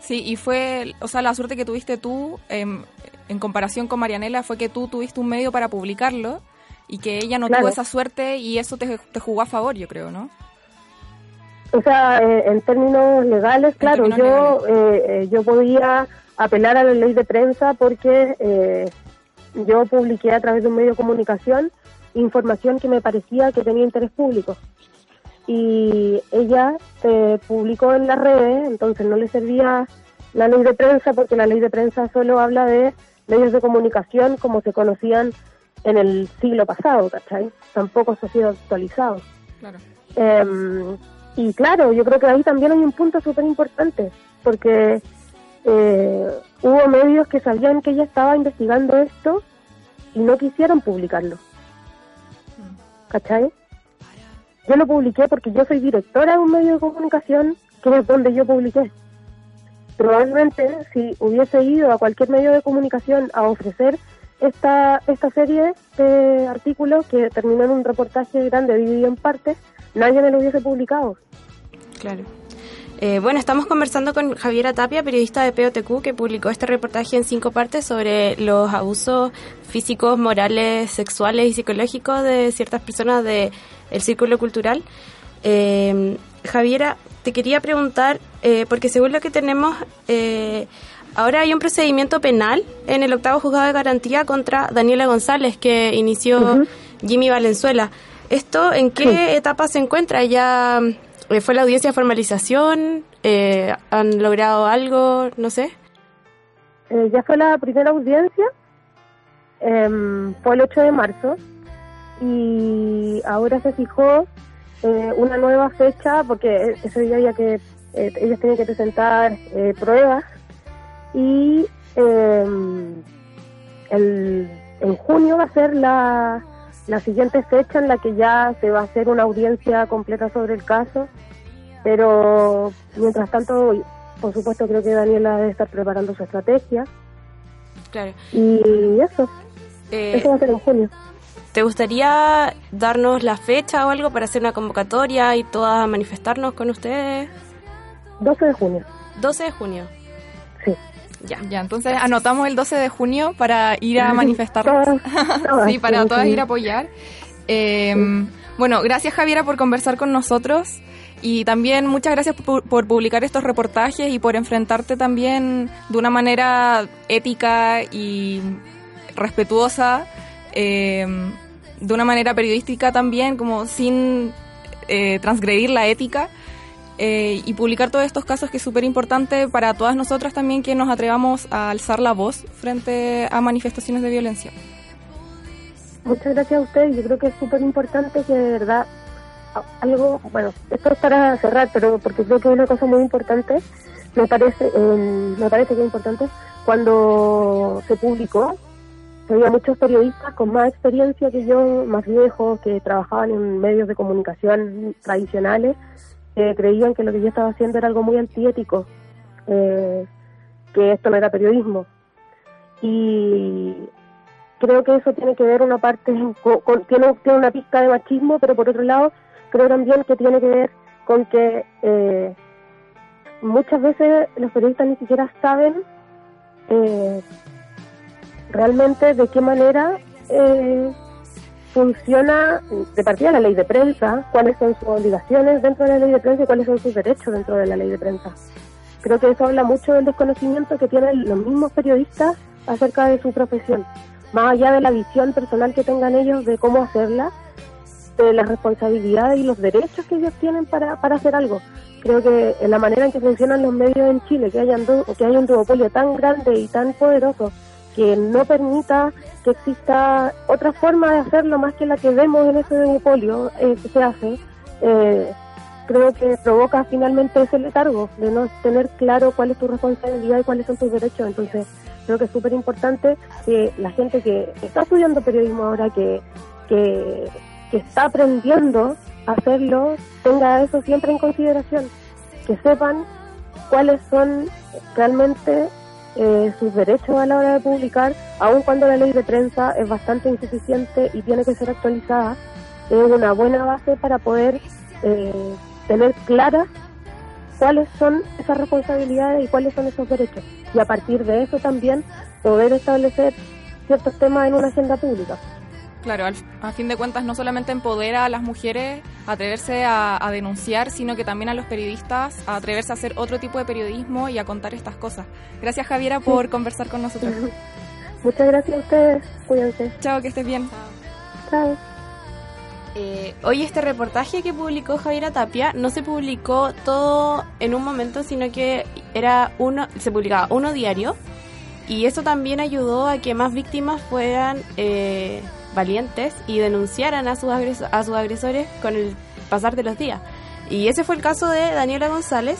Sí, y fue, o sea, la suerte que tuviste tú em, en comparación con Marianela fue que tú tuviste un medio para publicarlo y que ella no tuvo esa suerte y eso te, jugó a favor, yo creo, ¿no? O sea, eh, en términos legales, claro, yo eh, eh, yo podía apelar a la ley de prensa porque yo publiqué a través de un medio de comunicación información que me parecía que tenía interés público y ella se publicó en las redes, entonces no le servía la ley de prensa porque la ley de prensa solo habla de medios de comunicación como se conocían en el siglo pasado, ¿cachai? Tampoco se ha sido actualizado. Claro. Em, y claro, yo creo que ahí también hay un punto súper importante, porque eh, hubo medios que sabían que ella estaba investigando esto y no quisieron publicarlo. Mm. ¿Cachai? Yo lo publiqué porque yo soy directora de un medio de comunicación, que es donde yo publiqué. Probablemente, si hubiese ido a cualquier medio de comunicación a ofrecer esta, esta serie de artículos que terminó en un reportaje grande dividido en partes, nadie me lo hubiese publicado. Claro. Eh, bueno, estamos conversando con Javiera Tapia, periodista de POTQ, que publicó este reportaje en cinco partes sobre los abusos físicos, morales, sexuales y psicológicos de ciertas personas del círculo cultural. Eh, Javiera, te quería preguntar, eh, porque según lo que tenemos, eh, ahora hay un procedimiento penal en el octavo juzgado de garantía contra Daniela González, que inició Jimmy Valenzuela. ¿Esto en qué etapa se encuentra? ¿Ya eh, fue la audiencia de formalización? Eh, ¿Han logrado algo? No sé. Eh, ya fue la primera audiencia, em, fue el 8 de marzo, y ahora se fijó eh, una nueva fecha, porque ese día había que, eh, ellos tenían que presentar eh, pruebas, y em, el, en junio va a ser la, la siguiente fecha en la que ya se va a hacer una audiencia completa sobre el caso, pero mientras tanto, por supuesto, creo que Daniela debe estar preparando su estrategia. Claro. Y eso, Eh, eso va a ser en junio. ¿Te gustaría darnos la fecha o algo para hacer una convocatoria y todas manifestarnos con ustedes? 12 de junio, 12 de junio. sí. Ya. Ya, entonces anotamos el 12 de junio para ir a manifestarnos. Todas, todas, sí, para sí, todas sí. ir a apoyar. Eh, Bueno, gracias Javiera por conversar con nosotros y también muchas gracias por, por publicar estos reportajes y por enfrentarte también de una manera ética y respetuosa, eh, de una manera periodística también, como sin eh, transgredir la ética. eh, y publicar todos estos casos que es súper importante para todas nosotras también que nos atrevamos a alzar la voz frente a manifestaciones de violencia. Muchas gracias a ustedes. Yo creo que es súper importante que de verdad algo, bueno, esto es para cerrar, pero porque creo que es una cosa muy importante, me parece, eh, me parece que es importante, cuando se publicó, había muchos periodistas con más experiencia que yo, más viejos, que trabajaban en medios de comunicación tradicionales, que creían que lo que yo estaba haciendo era algo muy antiético, eh, que esto no era periodismo. Y creo que eso tiene que ver una parte con, tiene una pizca de machismo pero por otro lado creo también que tiene que ver con que eh, muchas veces los periodistas ni siquiera saben eh, realmente de qué manera eh, funciona de partida la ley de prensa, cuáles son sus obligaciones dentro de la ley de prensa y cuáles son sus derechos dentro de la ley de prensa. Creo que eso habla mucho del desconocimiento que tienen los mismos periodistas acerca de su profesión, más allá de la visión personal que tengan ellos de cómo hacerla, de las responsabilidades y los derechos que ellos tienen para, para hacer algo. Creo que en la manera en que funcionan los medios en Chile, que, hayan que haya un duopolio tan grande y tan poderoso que no permita que exista otra forma de hacerlo más que la que vemos en ese duopolio eh, que se hace, eh, creo que provoca finalmente ese letargo de no tener claro cuál es tu responsabilidad y cuáles son tus derechos. Entonces, creo que es súper importante que la gente que está estudiando periodismo ahora, que, que, que está aprendiendo a hacerlo, tenga eso siempre en consideración, que sepan cuáles son realmente eh, sus derechos a la hora de publicar, aun cuando la ley de prensa es bastante insuficiente y tiene que ser actualizada, es una buena base para poder eh, tener claras cuáles son esas responsabilidades y cuáles son esos derechos. Y a partir de eso también poder establecer ciertos temas en una agenda pública. Claro, al- a fin de cuentas no solamente empodera a las mujeres a atreverse a, a denunciar, sino que también a los periodistas a atreverse a hacer otro tipo de periodismo y a contar estas cosas. Gracias Javiera por conversar con nosotros. Muchas gracias a ustedes. Cuídense. Chao, que estés bien. Chao. Eh, hoy este reportaje que publicó Javiera Tapia no se publicó todo en un momento, sino que era uno, se publicaba uno diario y eso también ayudó a que más víctimas fueran eh, valientes y denunciaran a sus, agreso- a sus agresores con el pasar de los días. Y ese fue el caso de Daniela González,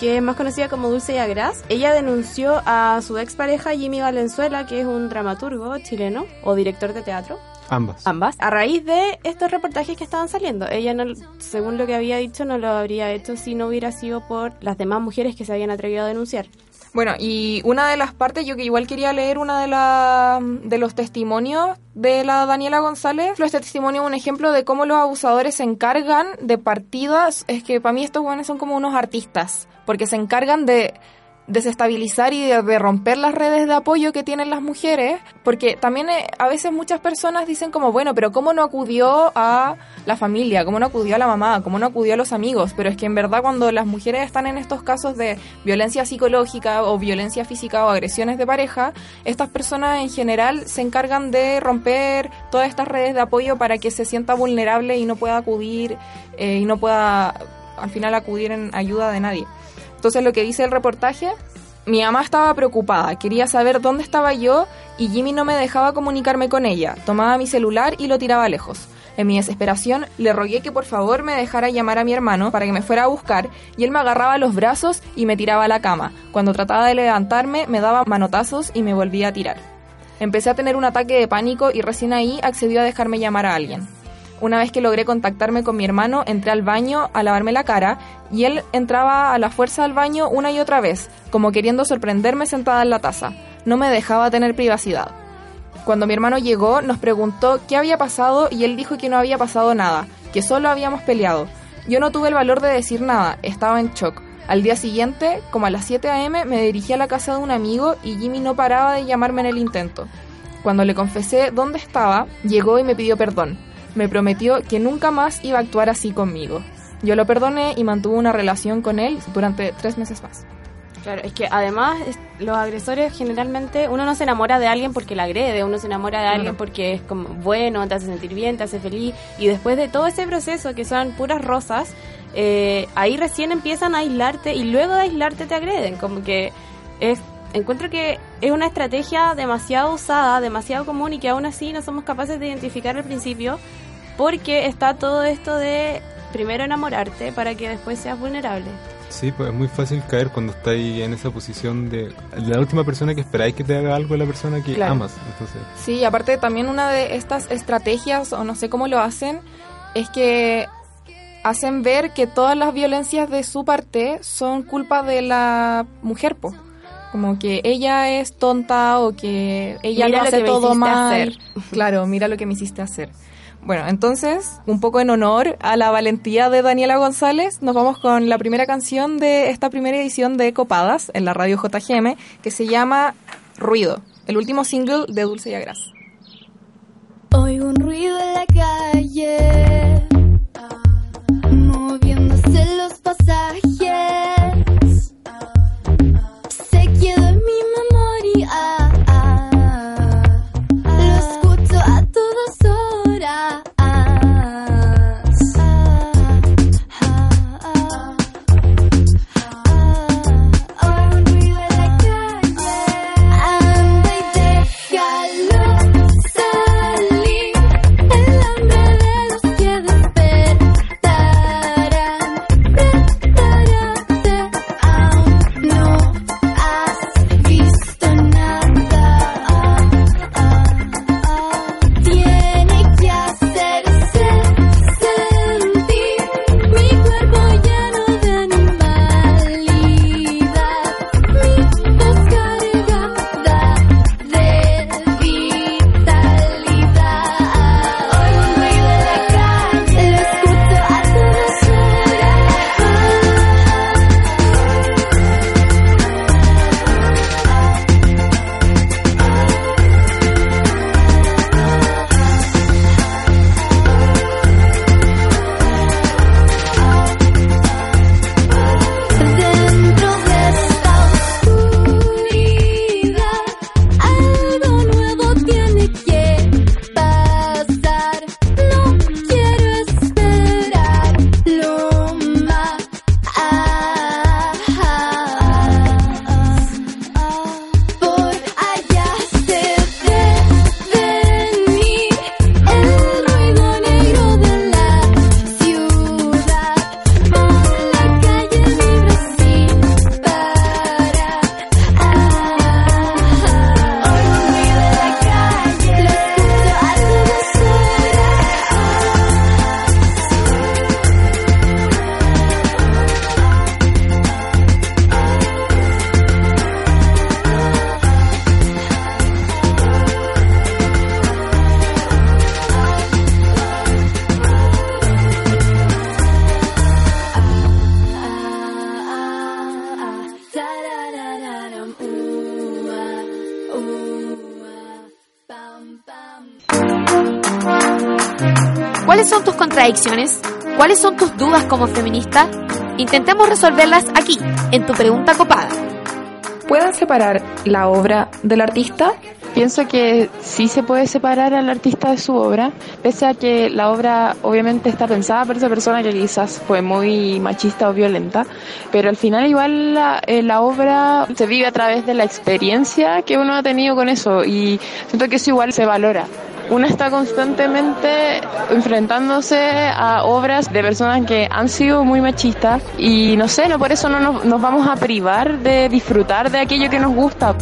que es más conocida como Dulce y Agras. Ella denunció a su expareja Jimmy Valenzuela, que es un dramaturgo chileno o director de teatro Ambas. ambas, a raíz de estos reportajes que estaban saliendo. Ella, no, según lo que había dicho, no lo habría hecho si no hubiera sido por las demás mujeres que se habían atrevido a denunciar. Bueno, y una de las partes, yo que igual quería leer una de, la, de los testimonios de la Daniela González. Este testimonio es un ejemplo de cómo los abusadores se encargan de partidas. Es que para mí estos jóvenes son como unos artistas, porque se encargan de desestabilizar y de, romper las redes de apoyo que tienen las mujeres, porque también eh, a veces muchas personas dicen como, bueno, pero ¿cómo no acudió a la familia? ¿Cómo no acudió a la mamá? ¿Cómo no acudió a los amigos? Pero es que en verdad cuando las mujeres están en estos casos de violencia psicológica o violencia física o agresiones de pareja, estas personas en general se encargan de romper todas estas redes de apoyo para que se sienta vulnerable y no pueda acudir eh, y no pueda al final acudir en ayuda de nadie. Entonces lo que dice el reportaje, mi mamá estaba preocupada, quería saber dónde estaba yo y Jimmy no me dejaba comunicarme con ella. Tomaba mi celular y lo tiraba lejos. En mi desesperación le rogué que por favor me dejara llamar a mi hermano para que me fuera a buscar y él me agarraba los brazos y me tiraba a la cama. Cuando trataba de levantarme me daba manotazos y me volvía a tirar. Empecé a tener un ataque de pánico y recién ahí accedió a dejarme llamar a alguien. Una vez que logré contactarme con mi hermano, entré al baño a lavarme la cara y él entraba a la fuerza al baño una y otra vez, como queriendo sorprenderme sentada en la taza. No me dejaba tener privacidad. Cuando mi hermano llegó, nos preguntó qué había pasado y él dijo que no había pasado nada, que solo habíamos peleado. Yo no tuve el valor de decir nada, estaba en shock. Al día siguiente, como a las 7 a.m., me dirigí a la casa de un amigo y Jimmy no paraba de llamarme en el intento. Cuando le confesé dónde estaba, llegó y me pidió perdón me prometió que nunca más iba a actuar así conmigo. Yo lo perdoné y mantuve una relación con él durante tres meses más. Claro, es que además los agresores generalmente uno no se enamora de alguien porque le agrede, uno se enamora de alguien porque es como bueno, te hace sentir bien, te hace feliz y después de todo ese proceso que son puras rosas, eh, ahí recién empiezan a aislarte y luego de aislarte te agreden, como que es encuentro que es una estrategia demasiado usada, demasiado común y que aún así no somos capaces de identificar al principio porque está todo esto de primero enamorarte para que después seas vulnerable. Sí, pues es muy fácil caer cuando estáis en esa posición de la última persona que esperáis que te haga algo es la persona que amas. Entonces. Sí, aparte también una de estas estrategias, o no sé cómo lo hacen, es que hacen ver que todas las violencias de su parte son culpa de la mujer, po. Como que ella es tonta o que ella lo hace todo mal. Claro, mira lo que me hiciste hacer. Bueno, entonces, un poco en honor a la valentía de Daniela González, nos vamos con la primera canción de esta primera edición de Copadas en la radio JGM, que se llama Ruido, el último single de Dulce y Agras. Oigo un ruido en la calle, moviéndose los pasajes. ¿Cuáles son tus dudas como feminista? Intentemos resolverlas aquí, en tu pregunta copada. ¿Pueden separar la obra del artista? Pienso que sí se puede separar al artista de su obra, pese a que la obra obviamente está pensada por esa persona que quizás fue muy machista o violenta, pero al final igual la, eh, la obra se vive a través de la experiencia que uno ha tenido con eso y siento que eso igual se valora. Una está constantemente enfrentándose a obras de personas que han sido muy machistas y no sé, no por eso no nos, nos vamos a privar de disfrutar de aquello que nos gusta.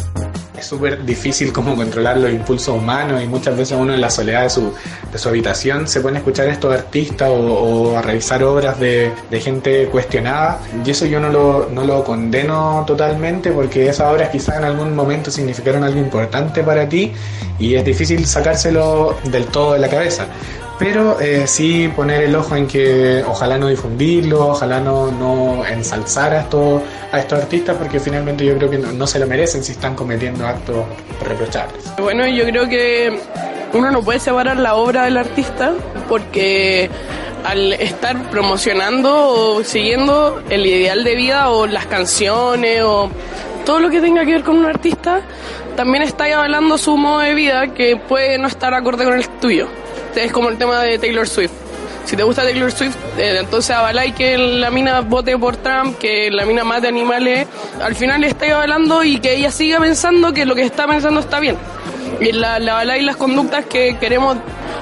Es súper difícil como controlar los impulsos humanos y muchas veces uno en la soledad de su, de su habitación se pone a escuchar a estos artistas o, o a revisar obras de, de, gente cuestionada. Y eso yo no lo, no lo condeno totalmente porque esas obras quizás en algún momento significaron algo importante para ti y es difícil sacárselo del todo de la cabeza pero eh, sí poner el ojo en que ojalá no difundirlo, ojalá no, no ensalzar a estos, artistas, porque finalmente yo creo que no, se lo merecen si están cometiendo actos reprochables. Bueno, yo creo que uno no puede separar la obra del artista, porque al estar promocionando o siguiendo el ideal de vida o las canciones o todo lo que tenga que ver con un artista, también está hablando su modo de vida que puede no estar acorde con el tuyo es como el tema de Taylor Swift. Si te gusta Taylor Swift, eh, entonces avalai que la mina vote por Trump, que la mina mate animales. Al final le está avalando y que ella siga pensando que lo que está pensando está bien. Y la, la avaláis las conductas que queremos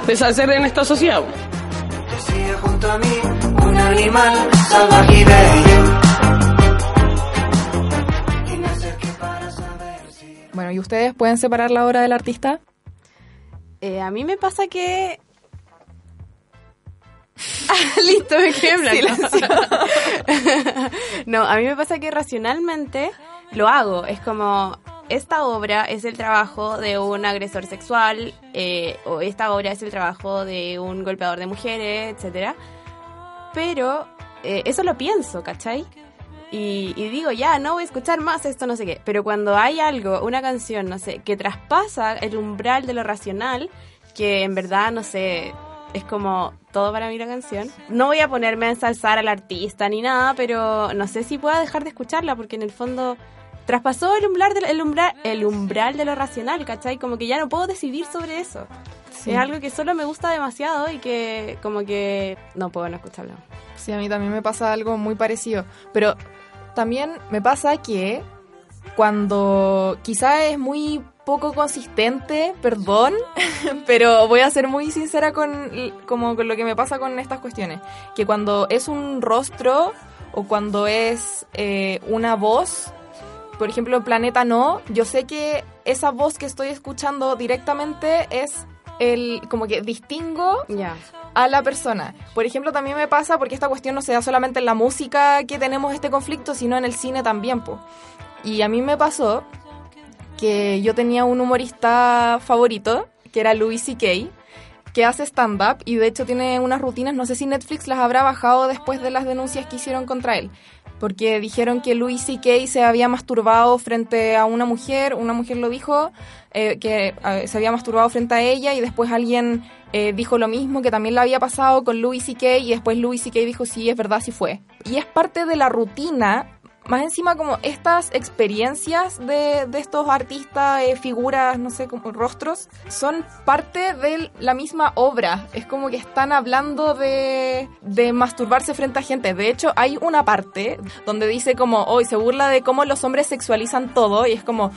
deshacer en esta sociedad. Que sigue junto a mí un animal salvaje y bello. Bueno, ¿y ustedes pueden separar la obra del artista? Eh, a mí me pasa que... Listo, me quedé blanco. no, a mí me pasa que racionalmente lo hago. Es como, esta obra es el trabajo de un agresor sexual, eh, o esta obra es el trabajo de un golpeador de mujeres, etcétera. Pero eh, eso lo pienso, ¿cachai? Y, y, digo, ya, no voy a escuchar más esto, no sé qué. Pero cuando hay algo, una canción, no sé, que traspasa el umbral de lo racional, que en verdad, no sé, es como todo para mí la canción. No voy a ponerme a ensalzar al artista ni nada, pero no sé si pueda dejar de escucharla, porque en el fondo traspasó el umbral de, el umbral, el umbral de lo racional, ¿cachai? Como que ya no puedo decidir sobre eso. Sí. Es algo que solo me gusta demasiado y que como que no puedo no escucharlo. Sí, a mí también me pasa algo muy parecido. Pero también me pasa que cuando quizá es muy poco consistente, perdón, pero voy a ser muy sincera con, como lo que me pasa con estas cuestiones. Que cuando es un rostro o cuando es eh, una voz, por ejemplo, Planeta No, yo sé que esa voz que estoy escuchando directamente es el como que distingo yeah. a la persona. Por ejemplo, también me pasa porque esta cuestión no se da solamente en la música que tenemos este conflicto, sino en el cine también, po. Y a mí me pasó que yo tenía un humorista favorito, que era Louis C.K., que hace stand-up y de hecho tiene unas rutinas, no sé si Netflix las habrá bajado después de las denuncias que hicieron contra él, porque dijeron que Louis C.K. se había masturbado frente a una mujer, una mujer lo dijo, eh, que eh, se había masturbado frente a ella y después alguien eh, dijo lo mismo, que también le había pasado con Louis C.K. y después Louis C.K. dijo sí, es verdad, sí fue. Y es parte de la rutina más encima como estas experiencias de, de estos artistas, eh, figuras, no sé, como rostros, son parte de la misma obra. Es como que están hablando de, de masturbarse frente a gente. De hecho, hay una parte donde dice como, hoy se burla de cómo los hombres sexualizan todo y es como,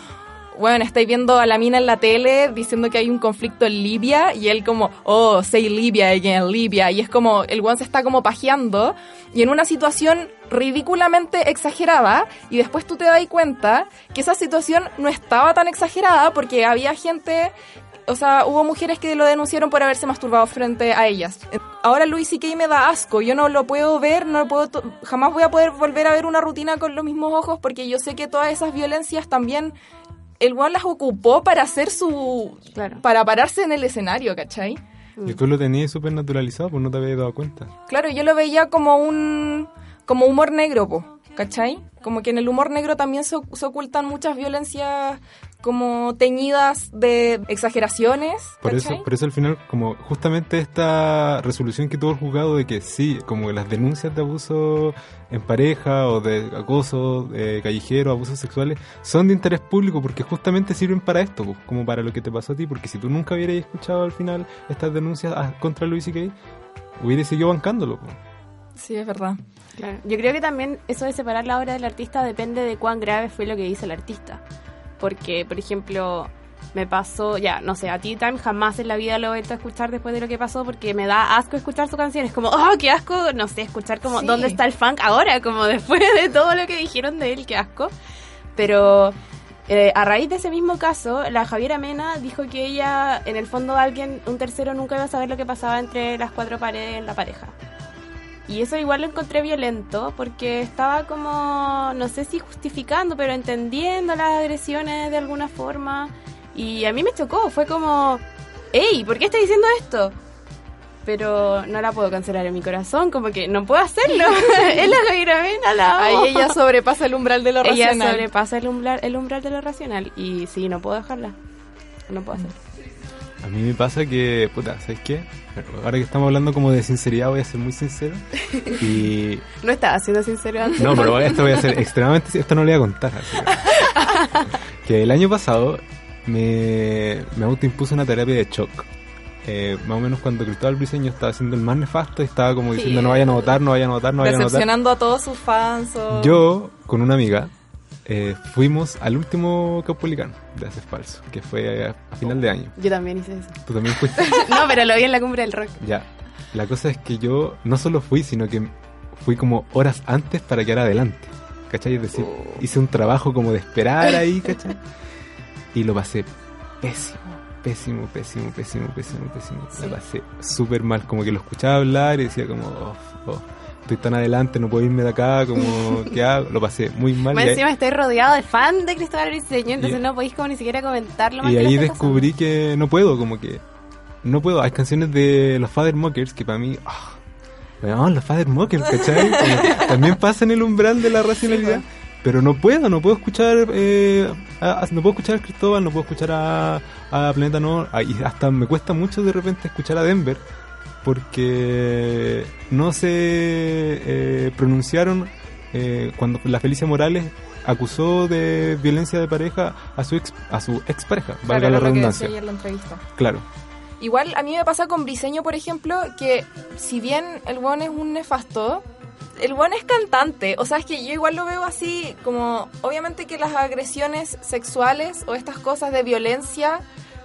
bueno, estáis viendo a la mina en la tele diciendo que hay un conflicto en Libia y él como, oh, say Libia again, Libia. Y es como, el one se está como pajeando y en una situación ridículamente exagerada y después tú te das cuenta que esa situación no estaba tan exagerada porque había gente o sea, hubo mujeres que lo denunciaron por haberse masturbado frente a ellas. Ahora Luis C.K. me da asco, yo no lo puedo ver, no puedo jamás voy a poder volver a ver una rutina con los mismos ojos porque yo sé que todas esas violencias también el one las ocupó para hacer su... Claro. para pararse en el escenario, ¿cachai? Y tú lo tenías súper naturalizado, pues no te habías dado cuenta. Claro, yo lo veía como un... como humor negro, po. ¿cachai? Como que en el humor negro también se, se ocultan muchas violencias como teñidas de exageraciones. Por eso, por eso al final, como justamente esta resolución que tuvo el juzgado de que sí, como las denuncias de abuso en pareja o de acoso de callejero, abusos sexuales, son de interés público porque justamente sirven para esto, pues, como para lo que te pasó a ti, porque si tú nunca hubieras escuchado al final estas denuncias ah, contra Luis y Kay, hubieras seguido bancándolo. pues. Sí, es verdad. Claro. Yo creo que también eso de separar la obra del artista depende de cuán grave fue lo que hizo el artista. Porque, por ejemplo, me pasó, ya, no sé, a ti Time jamás en la vida lo he vuelto a escuchar después de lo que pasó porque me da asco escuchar su canción. Es como, oh, qué asco, no sé, escuchar como, Sí. ¿dónde está el funk ahora? Como después de todo lo que dijeron de él, qué asco. Pero eh, a raíz de ese mismo caso, la Javiera Mena dijo que ella, en el fondo, alguien, un tercero, nunca iba a saber lo que pasaba entre las cuatro paredes en la pareja. Y eso igual lo encontré violento porque estaba como, no sé si justificando, pero entendiendo las agresiones de alguna forma. Y a mí me chocó, fue como, hey, ¿por qué estás diciendo esto? Pero no la puedo cancelar en mi corazón, como que no puedo hacerlo. es la Javiera Mena, la amo. Ahí ella sobrepasa el umbral de lo Ella racional. sobrepasa el umbral, el umbral de lo racional. Y sí, no puedo dejarla. No puedo hacerlo. A mí me pasa que, puta, ¿sabes qué? Ahora que estamos hablando como de sinceridad, voy a ser muy sincero. Y No estaba siendo sincero antes. No, pero esto voy a ser extremadamente... Esto no le voy a contar. así que- que el año pasado me, me autoimpuse una terapia de shock. Eh, más o menos cuando Cristóbal Briseño estaba haciendo el más nefasto y estaba como diciendo no vayan a votar, no vayan a votar, no vayan a votar. Decepcionando a todos sus fans. o- Yo, con una amiga, eh, fuimos al último Caupolicán de Haces Falso, que fue a, a final de año. Yo también hice eso. Tú también fuiste. no, pero lo vi en la cumbre del rock. Ya. La cosa es que yo no solo fui, sino que fui como horas antes para quedar adelante. ¿Cachai? Es decir, hice un trabajo como de esperar ahí, ¿cachai? Y lo pasé pésimo, pésimo, pésimo, pésimo, pésimo, pésimo. Lo pasé súper mal, como que lo escuchaba hablar y decía como, oh, oh, estoy tan adelante, no puedo irme de acá, como, ¿qué hago? Lo pasé muy mal. Más y ahí- encima estoy rodeado de fan de Cristóbal Briseño, entonces Y- no podéis como ni siquiera comentar lo mal Y que ahí descubrí que no puedo, como que no puedo. Hay canciones de los Father Mockers que para mí, ah, weón, los Father Mockers, ¿cachai? Como también pasan el umbral de la racionalidad. Pero no puedo, no puedo escuchar, eh, a- a- no puedo escuchar a Cristóbal, no puedo escuchar a, a Planeta No, ah, y hasta me cuesta mucho de repente escuchar a Denver, porque no se eh, pronunciaron eh, cuando la Felicia Morales acusó de violencia de pareja a su ex, a su expareja, Claro, valga la que redundancia. ayer en la entrevista. Claro. Igual a mí me pasa con Briseño, por ejemplo, que si bien el weón es un nefasto, el weón es cantante. O sea, es que yo igual lo veo así, como obviamente que las agresiones sexuales o estas cosas de violencia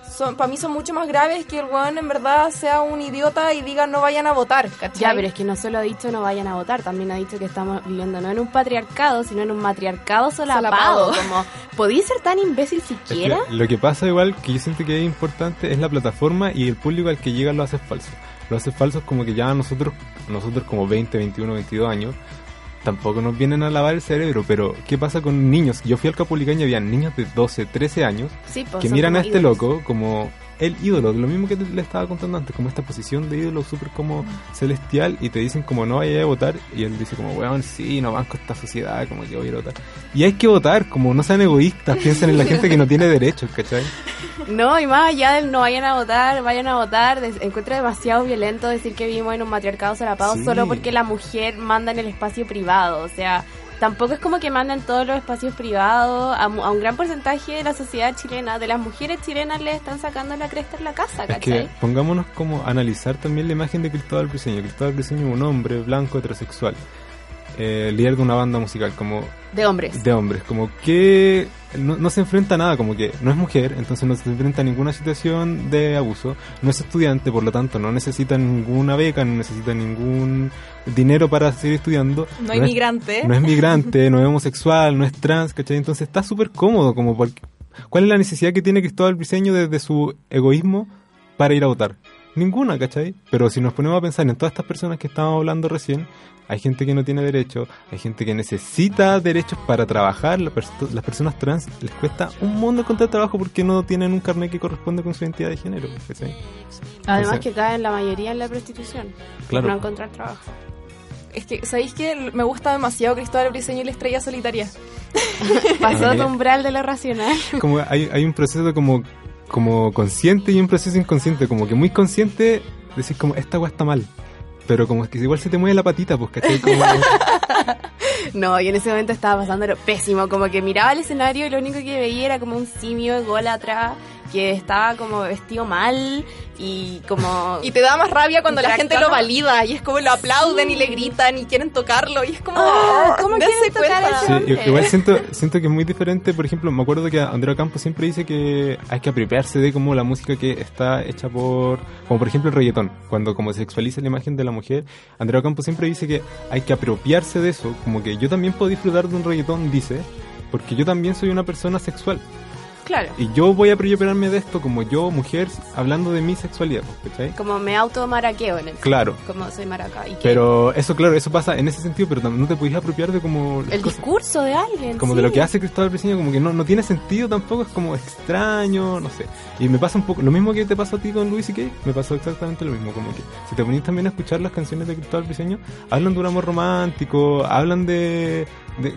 son para mí son mucho más graves que el weón en verdad sea un idiota y diga no vayan a votar, ¿cachai? Ya, pero es que no solo ha dicho no vayan a votar, también ha dicho que estamos viviendo no en un patriarcado, sino en un matriarcado solapado. Solapado. Como, ¿podéis ser tan imbécil Es que siquiera? lo que pasa igual, que yo siento que es importante, es la plataforma y el público al que llega lo hace falso. Lo hace falso como que ya nosotros, nosotros como 20, 21, 22 años, tampoco nos vienen a lavar el cerebro, pero ¿qué pasa con niños? Yo fui al Capulicán y había niños de 12, 13 años Sí, pues, que miran a este ídolos. loco como el ídolo, lo mismo que te- le estaba contando antes, como esta posición de ídolo súper como celestial y te dicen como no vaya a votar y él dice como weón sí, no banco esta sociedad, como que voy a ir a votar. Y hay que votar, como no sean egoístas, piensen en la gente que no tiene derechos, ¿cachai? No, y más allá del no vayan a votar, vayan a votar, des- encuentro demasiado violento decir que vivimos en un matriarcado solapado Sí. solo porque la mujer manda en el espacio privado. O sea, tampoco es como que mandan todos los espacios privados. A, a un gran porcentaje de la sociedad chilena, de las mujeres chilenas, le están sacando la cresta en la casa, Es que ¿cachai? pongámonos como a analizar también la imagen de Cristóbal Briseño. Cristóbal Briseño es un hombre blanco heterosexual, eh, líder de una banda musical, como De hombres. de hombres, como que no, no se enfrenta a nada, como que no es mujer, entonces no se enfrenta a ninguna situación de abuso, no es estudiante, por lo tanto no necesita ninguna beca, no necesita ningún dinero para seguir estudiando. No es- migrante. No es migrante, no es homosexual, no es trans, ¿cachai? Entonces está súper cómodo, como. ¿Cuál es la necesidad que tiene Cristóbal Briseño desde su egoísmo para ir a votar? Ninguna, ¿cachai? Pero si nos ponemos a pensar en todas estas personas que estábamos hablando recién, hay gente que no tiene derecho, hay gente que necesita derechos para trabajar, la pers- las personas trans les cuesta un mundo encontrar trabajo porque no tienen un carnet que corresponde con su identidad de género. Además O sea, que caen la mayoría en la prostitución. Claro. No encontrar trabajo. Es que, ¿sabéis que Me gusta demasiado Cristóbal Briseño y la estrella solitaria. Pasó ya. umbral de lo racional. Como hay, hay un proceso como, como consciente y un proceso inconsciente. Como que muy consciente decís como, esta weá está mal. Pero como es que igual se te mueve la patita, pues, ¿cachai? Como, No, y en ese momento estaba pasándolo pésimo, como que miraba el escenario y lo único que veía era como un simio ególatra que estaba como vestido mal y como... Y te da más rabia cuando la gente lo valida y es como lo aplauden y le gritan y quieren tocarlo y es como... Ah, ¿cómo quieren tocar cuenta. a ese Sí, igual siento, siento que es muy diferente, por ejemplo, me acuerdo que Andrea Campos siempre dice que hay que apropiarse de como la música que está hecha por, como por ejemplo el reggaetón, cuando como se sexualiza la imagen de la mujer, Andrea Campos siempre dice que hay que apropiarse de eso, como que yo también puedo disfrutar de un reggaetón, dice, porque yo también soy una persona sexual. Claro, Y yo voy a apropiarme de esto como yo, mujer, hablando de mi sexualidad, ¿cachai? como me auto maraqueo en el Claro. como soy maraca. Y Pero eso, claro, eso pasa en ese sentido, pero no te podías apropiar de como... el cosas- discurso de alguien. como sí. de lo que hace Cristóbal Briseño, como que no, no tiene sentido tampoco, es como extraño, no sé. Y me pasa un poco, lo mismo que te pasó a ti con Luis y Kay, me pasó exactamente lo mismo, como que si te ponís también a escuchar las canciones de Cristóbal Briseño, hablan de un amor romántico, hablan de... de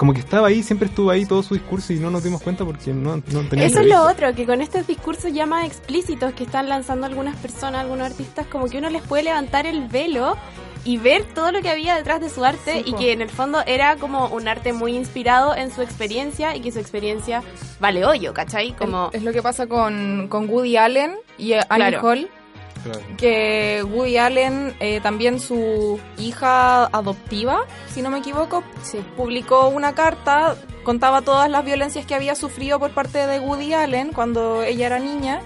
como que estaba ahí, siempre estuvo ahí todo su discurso y no nos dimos cuenta porque no, no tenía Eso es lo otro, que con estos discursos ya más explícitos que están lanzando algunas personas, algunos artistas, como que uno les puede levantar el velo y ver todo lo que había detrás de su arte Sí, y que en el fondo era como un arte muy inspirado en su experiencia y que su experiencia vale hoyo, ¿cachai? Como... Es, es lo que pasa con, con Woody Allen y eh, Annie Claro. Hall, Claro. que Woody Allen, eh, también su hija adoptiva, si no me equivoco, publicó una carta, contaba todas las violencias que había sufrido por parte de Woody Allen cuando ella era niña.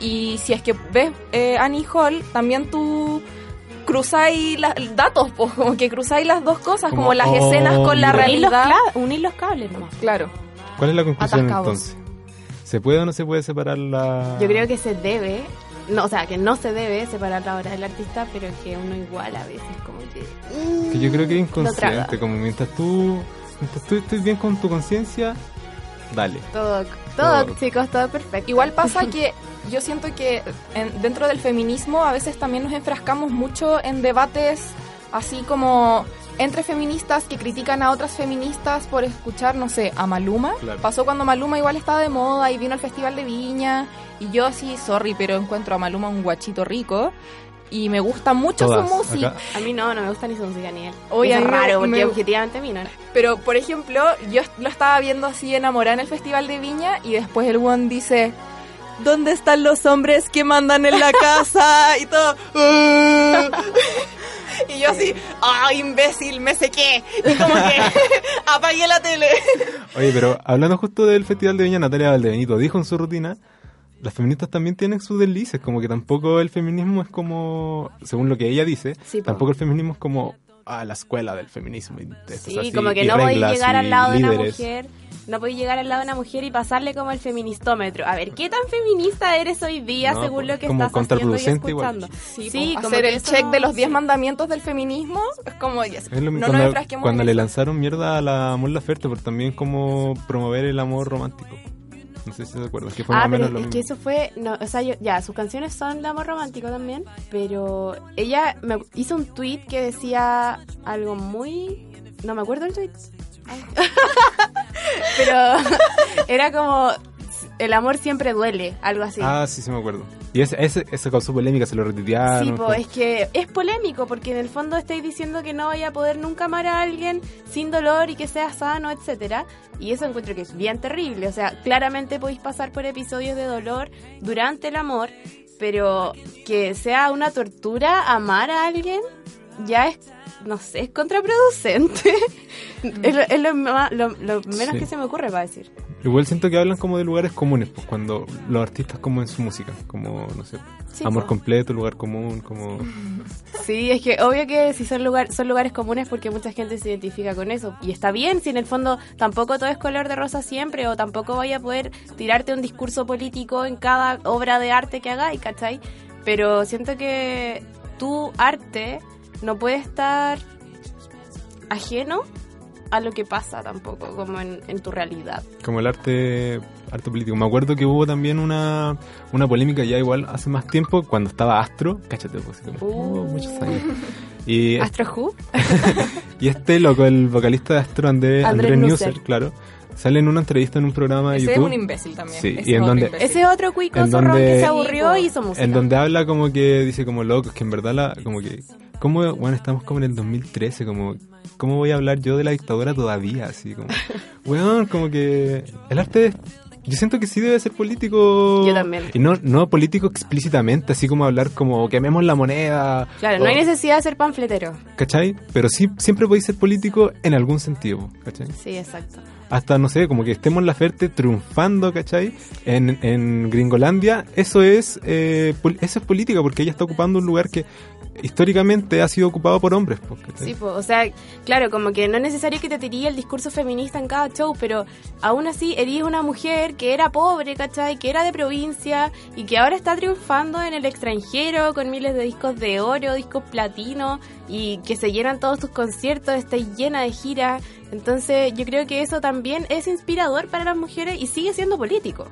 Y si es que ves eh, Annie Hall, también tú cruzáis la- datos, pues, como que cruzáis las dos cosas, como, Como, las oh, escenas con la unir, los realidad. unir los cables nomás. Claro. ¿Cuál es la conclusión Atascados. entonces? ¿Se puede o no se puede separar la...? Yo creo que se debe, no, o sea, que no se debe separar la obra del artista, pero que uno igual a veces como que... Que yo creo que es mm, inconsciente, como mientras tú, mientras tú estés bien con tu conciencia, dale. Todo, todo, Todo. chicos, todo perfecto. Igual pasa que yo siento que en- dentro del feminismo a veces también nos enfrascamos mucho en debates así como entre feministas que critican a otras feministas por escuchar, no sé, a Maluma. Claro. Pasó cuando Maluma igual estaba de moda y vino al Festival de Viña y yo así, sorry, pero encuentro a Maluma un guachito rico y me gusta mucho Todas, su música. acá. A mí no, no me gusta ni su música ni él. Oye, es raro, porque me- objetivamente a mí no. Pero, por ejemplo, yo lo estaba viendo así enamorada en el Festival de Viña y después el one dice, ¿dónde están los hombres que mandan en la casa? Y todo. Y yo así, ¡ah, imbécil, me sequé! Y como que apagué la tele. Oye, pero hablando justo del Festival de Viña, Natalia Valdebenito dijo en su rutina, las feministas también tienen sus deslices, como que tampoco el feminismo es como, según lo que ella dice, Sí, tampoco el feminismo es como ah, la escuela del feminismo. y Sí, así, como que no voy a llegar al lado de una mujer. No podéis llegar al lado de una mujer y pasarle como el feministómetro. A ver, ¿qué tan feminista eres hoy día No, según lo que como estás haciendo y contraproducente igual. escuchando? Sí, como hacer el check no- de los 10 sí. mandamientos del feminismo es como, ya, Es lo mismo no cuando, cuando le lanzaron mierda a la Mon Laferte, pero también como promover el amor romántico. No sé si se acuerdan, que fue más Ah, o menos pero lo es que eso fue, no, o sea, yo- ya, sus canciones son de amor romántico también, pero ella me hizo un tweet que decía algo muy, no me acuerdo el tweet. pero era como el amor siempre duele, algo así. Ah, sí, sí me acuerdo. Y ese, ese, ese causó polémica, se lo retuitearon. Sí, po, es que es polémico porque en el fondo estáis diciendo que no vaya a poder nunca amar a alguien sin dolor y que sea sano, etcétera. Y eso encuentro que es bien terrible. O sea, claramente podéis pasar por episodios de dolor durante el amor, pero que sea una tortura amar a alguien ya es, no sé, es contraproducente. es lo, es lo lo- lo menos Sí. que se me ocurre para decir. Igual siento que hablan como de lugares comunes, pues cuando los artistas como en su música, como, no sé, Sí, amor completo, lugar común, como... Sí, es que obvio que si son, lugar, son lugares comunes porque mucha gente se identifica con eso. Y está bien, si en el fondo tampoco todo es color de rosa siempre o tampoco vaya a poder tirarte un discurso político en cada obra de arte que hagáis, ¿cachai? Pero siento que tu arte no puede estar ajeno a lo que pasa tampoco, como en, en tu realidad. como el arte arte político. Me acuerdo que hubo también una, una polémica ya igual hace más tiempo cuando estaba Astro, cáchate, pues, como, Uh. oh, muchos años. Y, Astro Who. y este loco, el vocalista de Astro, André, Andrés Nusser. Nusser, claro, sale en una entrevista en un programa de Ese es YouTube. un imbécil también. Sí, Ese y es en otro donde- imbécil. Ese otro cuico zorrón que se aburrió y hizo música. En donde habla como que dice como loco, que en verdad la, como que, ¿cómo, bueno, estamos como en el 2013, como, ¿cómo voy a hablar yo de la dictadura todavía? Así como, weón, como que el arte, es- yo siento que sí debe ser político. Yo también. Y no, no político explícitamente, así como hablar como quememos la moneda. Claro, no o- hay necesidad de ser panfletero. ¿Cachai? Pero sí, siempre podéis ser político en algún sentido, ¿cachai? Sí, exacto. Hasta, no sé, como que estemos en la Ferte triunfando, ¿cachai? En, en Gringolandia, eso es, eh, eso es política, porque ella está ocupando un lugar que históricamente ha sido ocupado por hombres, pues. Sí, po, o sea, claro, como que no es necesario que te tiríe el discurso feminista en cada show, pero aún así eres una mujer que era pobre, ¿cachai? Que era de provincia y que ahora está triunfando en el extranjero con miles de discos de oro, discos platino y que se llenan todos tus conciertos, está llena de giras. Entonces yo creo que eso también es inspirador para las mujeres y sigue siendo político.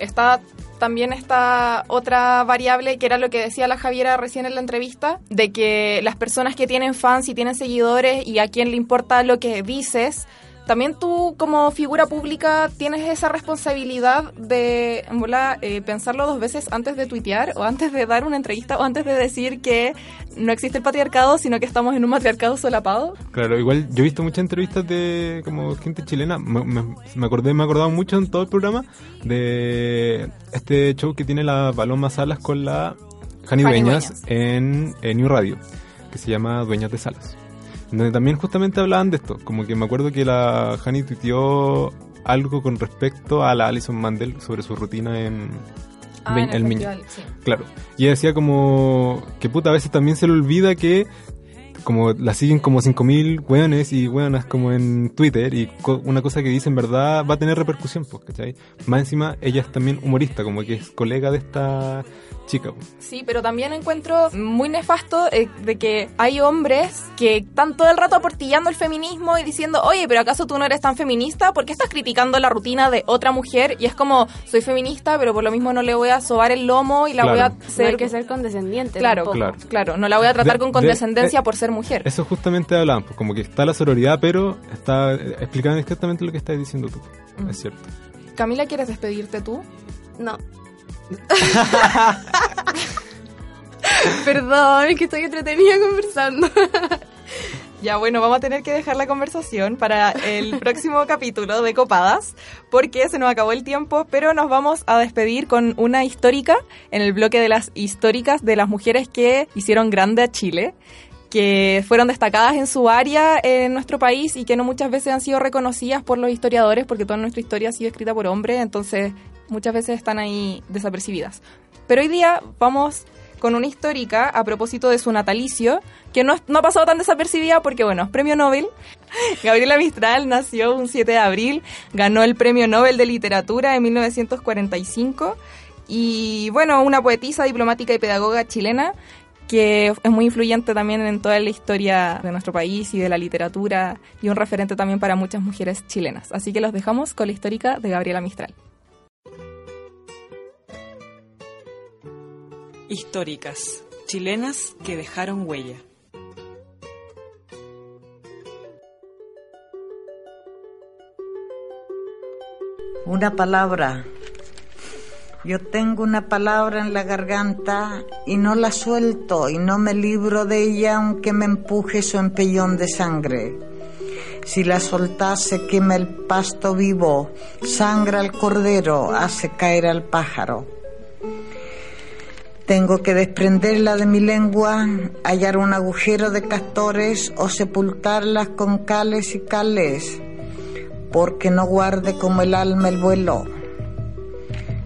Está también esta otra variable que era lo que decía la Javiera recién en la entrevista, de que las personas que tienen fans y tienen seguidores y a quien le importa lo que dices, también tú como figura pública tienes esa responsabilidad de bola, eh, pensarlo dos veces antes de tuitear o antes de dar una entrevista o antes de decir que no existe el patriarcado, sino que estamos en un matriarcado solapado. Claro, igual yo he visto muchas entrevistas de como gente chilena, me, me, me acordé, me he acordado mucho en todo el programa de este show que tiene la Paloma Salas con la Jani Jani Dueñas en, en New Radio, que se llama Dueñas de Salas. Donde también justamente hablaban de esto, como que me acuerdo que la Jani tuiteó algo con respecto a la Alison Mandel sobre su rutina en, Ah, en el el Miño. festival, sí. Claro. Y ella decía como que puta, a veces también se le olvida que como la siguen como 5.000 weones y weonas como en Twitter y co- una cosa que dice en verdad va a tener repercusión, pues, ¿cachai? Más encima ella es también humorista, como que es colega de esta chica. Sí, pero también encuentro muy nefasto eh, de que hay hombres que están todo el rato aportillando el feminismo y diciendo, oye, pero ¿acaso tú no eres tan feminista? ¿Por qué estás criticando la rutina de otra mujer? Y es como, soy feminista, pero por lo mismo no le voy a sobar el lomo y la Claro. voy a No ser... hay que ser condescendiente. Claro, tampoco. Claro. claro, no la voy a tratar De- con de- condescendencia de- por ser mujer. Eso justamente hablaban, pues como que está la sororidad, pero está eh, explicando exactamente lo que estás diciendo tú. Mm. Es cierto. Camila, ¿quieres despedirte tú? No. Perdón, es que estoy entretenida conversando. Ya, bueno, vamos a tener que dejar la conversación para el próximo capítulo de Copadas, porque se nos acabó el tiempo, pero nos vamos a despedir con una histórica en el bloque de las históricas de las mujeres que hicieron grande a Chile, que fueron destacadas en su área en nuestro país y que no muchas veces han sido reconocidas por los historiadores, porque toda nuestra historia ha sido escrita por hombres, entonces muchas veces están ahí desapercibidas. Pero hoy día vamos con una histórica a propósito de su natalicio, que no, no ha pasado tan desapercibida porque, bueno, es premio Nobel. Gabriela Mistral nació un 7 de abril, ganó el premio Nobel de Literatura en 1945 y, bueno, una poetisa, diplomática y pedagoga chilena que es muy influyente también en toda la historia de nuestro país y de la literatura y un referente también para muchas mujeres chilenas. Así que los dejamos con la histórica de Gabriela Mistral. Históricas, chilenas que dejaron huella. Una palabra. Yo tengo una palabra en la garganta y no la suelto y no me libro de ella aunque me empuje su empellón de sangre. Si la soltase quema el pasto vivo, sangra al cordero, hace caer al pájaro. Tengo que desprenderla de mi lengua, hallar un agujero de castores o sepultarlas con cales y cales, porque no guarde como el alma el vuelo.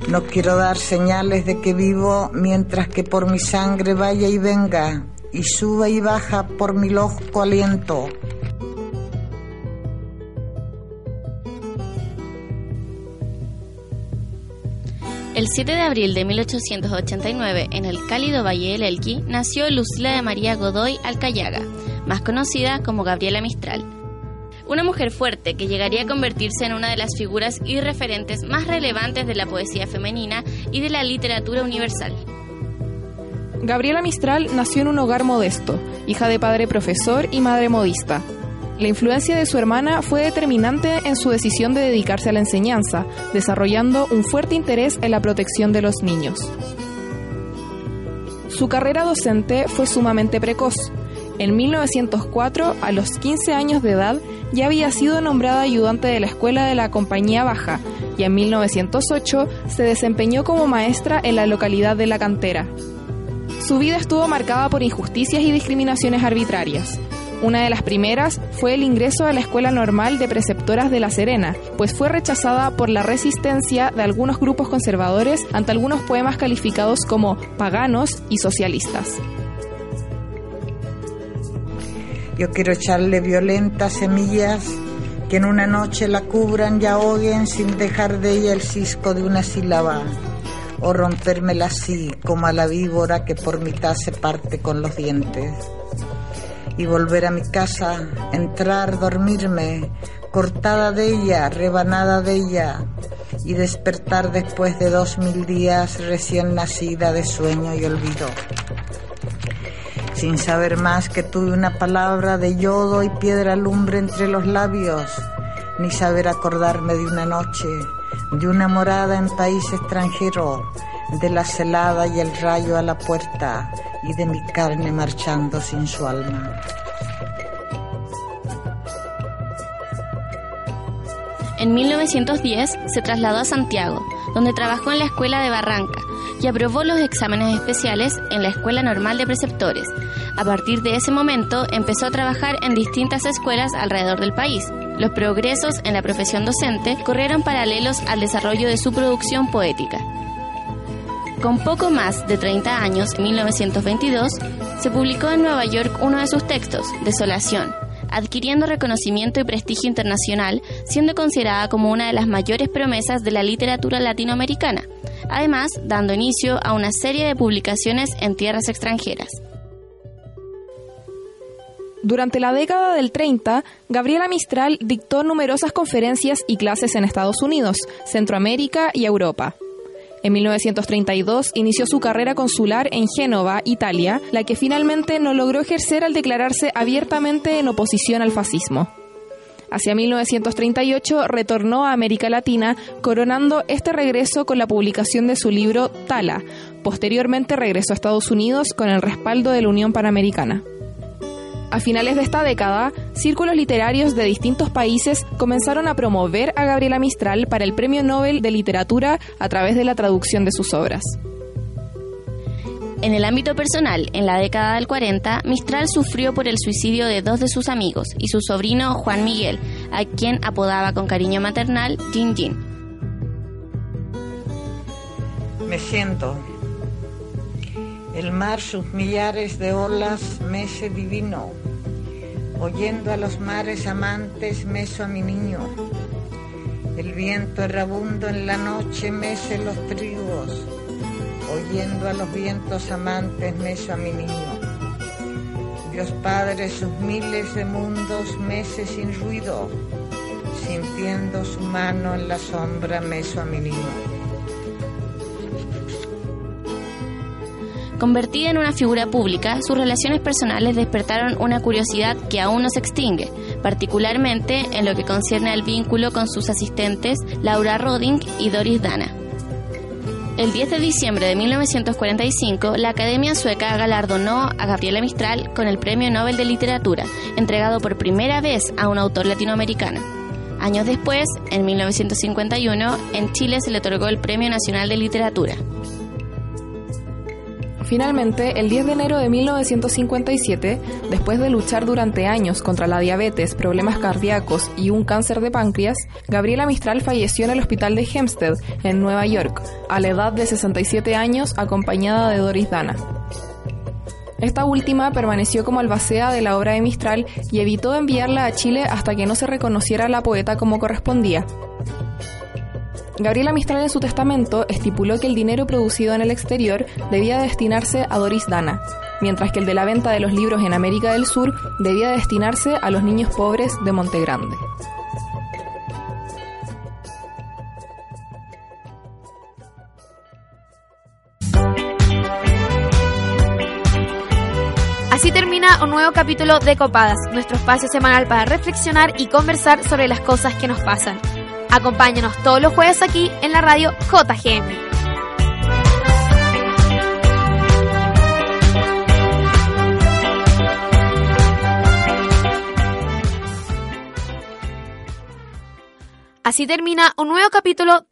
No quiero dar señales de que vivo mientras que por mi sangre vaya y venga y suba y baja por mi loco aliento. El 7 de abril de 1889, en el cálido Valle del Elqui, nació Lucila de María Godoy Alcayaga, más conocida como Gabriela Mistral. Una mujer fuerte que llegaría a convertirse en una de las figuras y referentes más relevantes de la poesía femenina y de la literatura universal. Gabriela Mistral nació en un hogar modesto. hija de padre profesor y madre modista. La influencia de su hermana fue determinante en su decisión de dedicarse a la enseñanza, desarrollando un fuerte interés en la protección de los niños. Su carrera docente fue sumamente precoz. En 1904, a los 15 años de edad, ya había sido nombrada ayudante de la escuela de la Compañía Baja y en 1908 se desempeñó como maestra en la localidad de La Cantera. Su vida estuvo marcada por injusticias y discriminaciones arbitrarias. Una de las primeras fue el ingreso a la Escuela Normal de Preceptoras de La Serena, pues fue rechazada por la resistencia de algunos grupos conservadores ante algunos poemas calificados como paganos y socialistas. Yo quiero echarle violentas semillas que en una noche la cubran y ahoguen sin dejar de ella el cisco de una sílaba, o rompérmela así como a la víbora que por mitad se parte con los dientes. Y volver a mi casa, entrar, dormirme, cortada de ella, rebanada de ella, y despertar después de dos mil días recién nacida de sueño y olvido. Sin saber más que tuve una palabra de yodo y piedra lumbre entre los labios, ni saber acordarme de una noche, de una morada en país extranjero, de la celada y el rayo a la puerta, y de mi carne marchando sin su alma. En 1910 se trasladó a Santiago, donde trabajó en la escuela de Barranca y aprobó los exámenes especiales en la Escuela Normal de Preceptores. A partir de ese momento empezó a trabajar en distintas escuelas alrededor del país. Los progresos en la profesión docente corrieron paralelos al desarrollo de su producción poética. Con poco más de 30 años, en 1922, se publicó en Nueva York uno de sus textos, Desolación, adquiriendo reconocimiento y prestigio internacional, siendo considerada como una de las mayores promesas de la literatura latinoamericana, además dando inicio a una serie de publicaciones en tierras extranjeras. Durante la década del 30, Gabriela Mistral dictó numerosas conferencias y clases en Estados Unidos, Centroamérica y Europa. En 1932 inició su carrera consular en Génova, Italia, la que finalmente no logró ejercer al declararse abiertamente en oposición al fascismo. Hacia 1938 retornó a América Latina, coronando este regreso con la publicación de su libro Tala. Posteriormente regresó a Estados Unidos con el respaldo de la Unión Panamericana. A finales de esta década, círculos literarios de distintos países comenzaron a promover a Gabriela Mistral para el Premio Nobel de Literatura a través de la traducción de sus obras. En el ámbito personal, en la década del 40, Mistral sufrió por el suicidio de dos de sus amigos y su sobrino Juan Miguel, a quien apodaba con cariño maternal Jin Jin. Me siento. El mar, sus millares de olas, mece divino. Oyendo a los mares amantes, meso a mi niño. El viento errabundo en la noche mece los trigos. Oyendo a los vientos amantes, meso a mi niño. Dios Padre, sus miles de mundos, mece sin ruido. Sintiendo su mano en la sombra, meso a mi niño. Convertida en una figura pública, sus relaciones personales despertaron una curiosidad que aún no se extingue, particularmente en lo que concierne al vínculo con sus asistentes Laura Roding y Doris Dana. El 10 de diciembre de 1945, la Academia Sueca galardonó a Gabriela Mistral con el Premio Nobel de Literatura, entregado por primera vez a un autor latinoamericano. Años después, en 1951, en Chile se le otorgó el Premio Nacional de Literatura. Finalmente, el 10 de enero de 1957, después de luchar durante años contra la diabetes, problemas cardíacos y un cáncer de páncreas, Gabriela Mistral falleció en el hospital de Hempstead, en Nueva York, a la edad de 67 años, acompañada de Doris Dana. Esta última permaneció como albacea de la obra de Mistral y evitó enviarla a Chile hasta que no se reconociera a la poeta como correspondía. Gabriela Mistral en su testamento estipuló que el dinero producido en el exterior debía destinarse a Doris Dana, mientras que el de la venta de los libros en América del Sur debía destinarse a los niños pobres de Monte Grande. Así termina un nuevo capítulo de Copadas, nuestro espacio semanal para reflexionar y conversar sobre las cosas que nos pasan. Acompáñanos todos los jueves aquí en la radio JGM. Así termina un nuevo capítulo.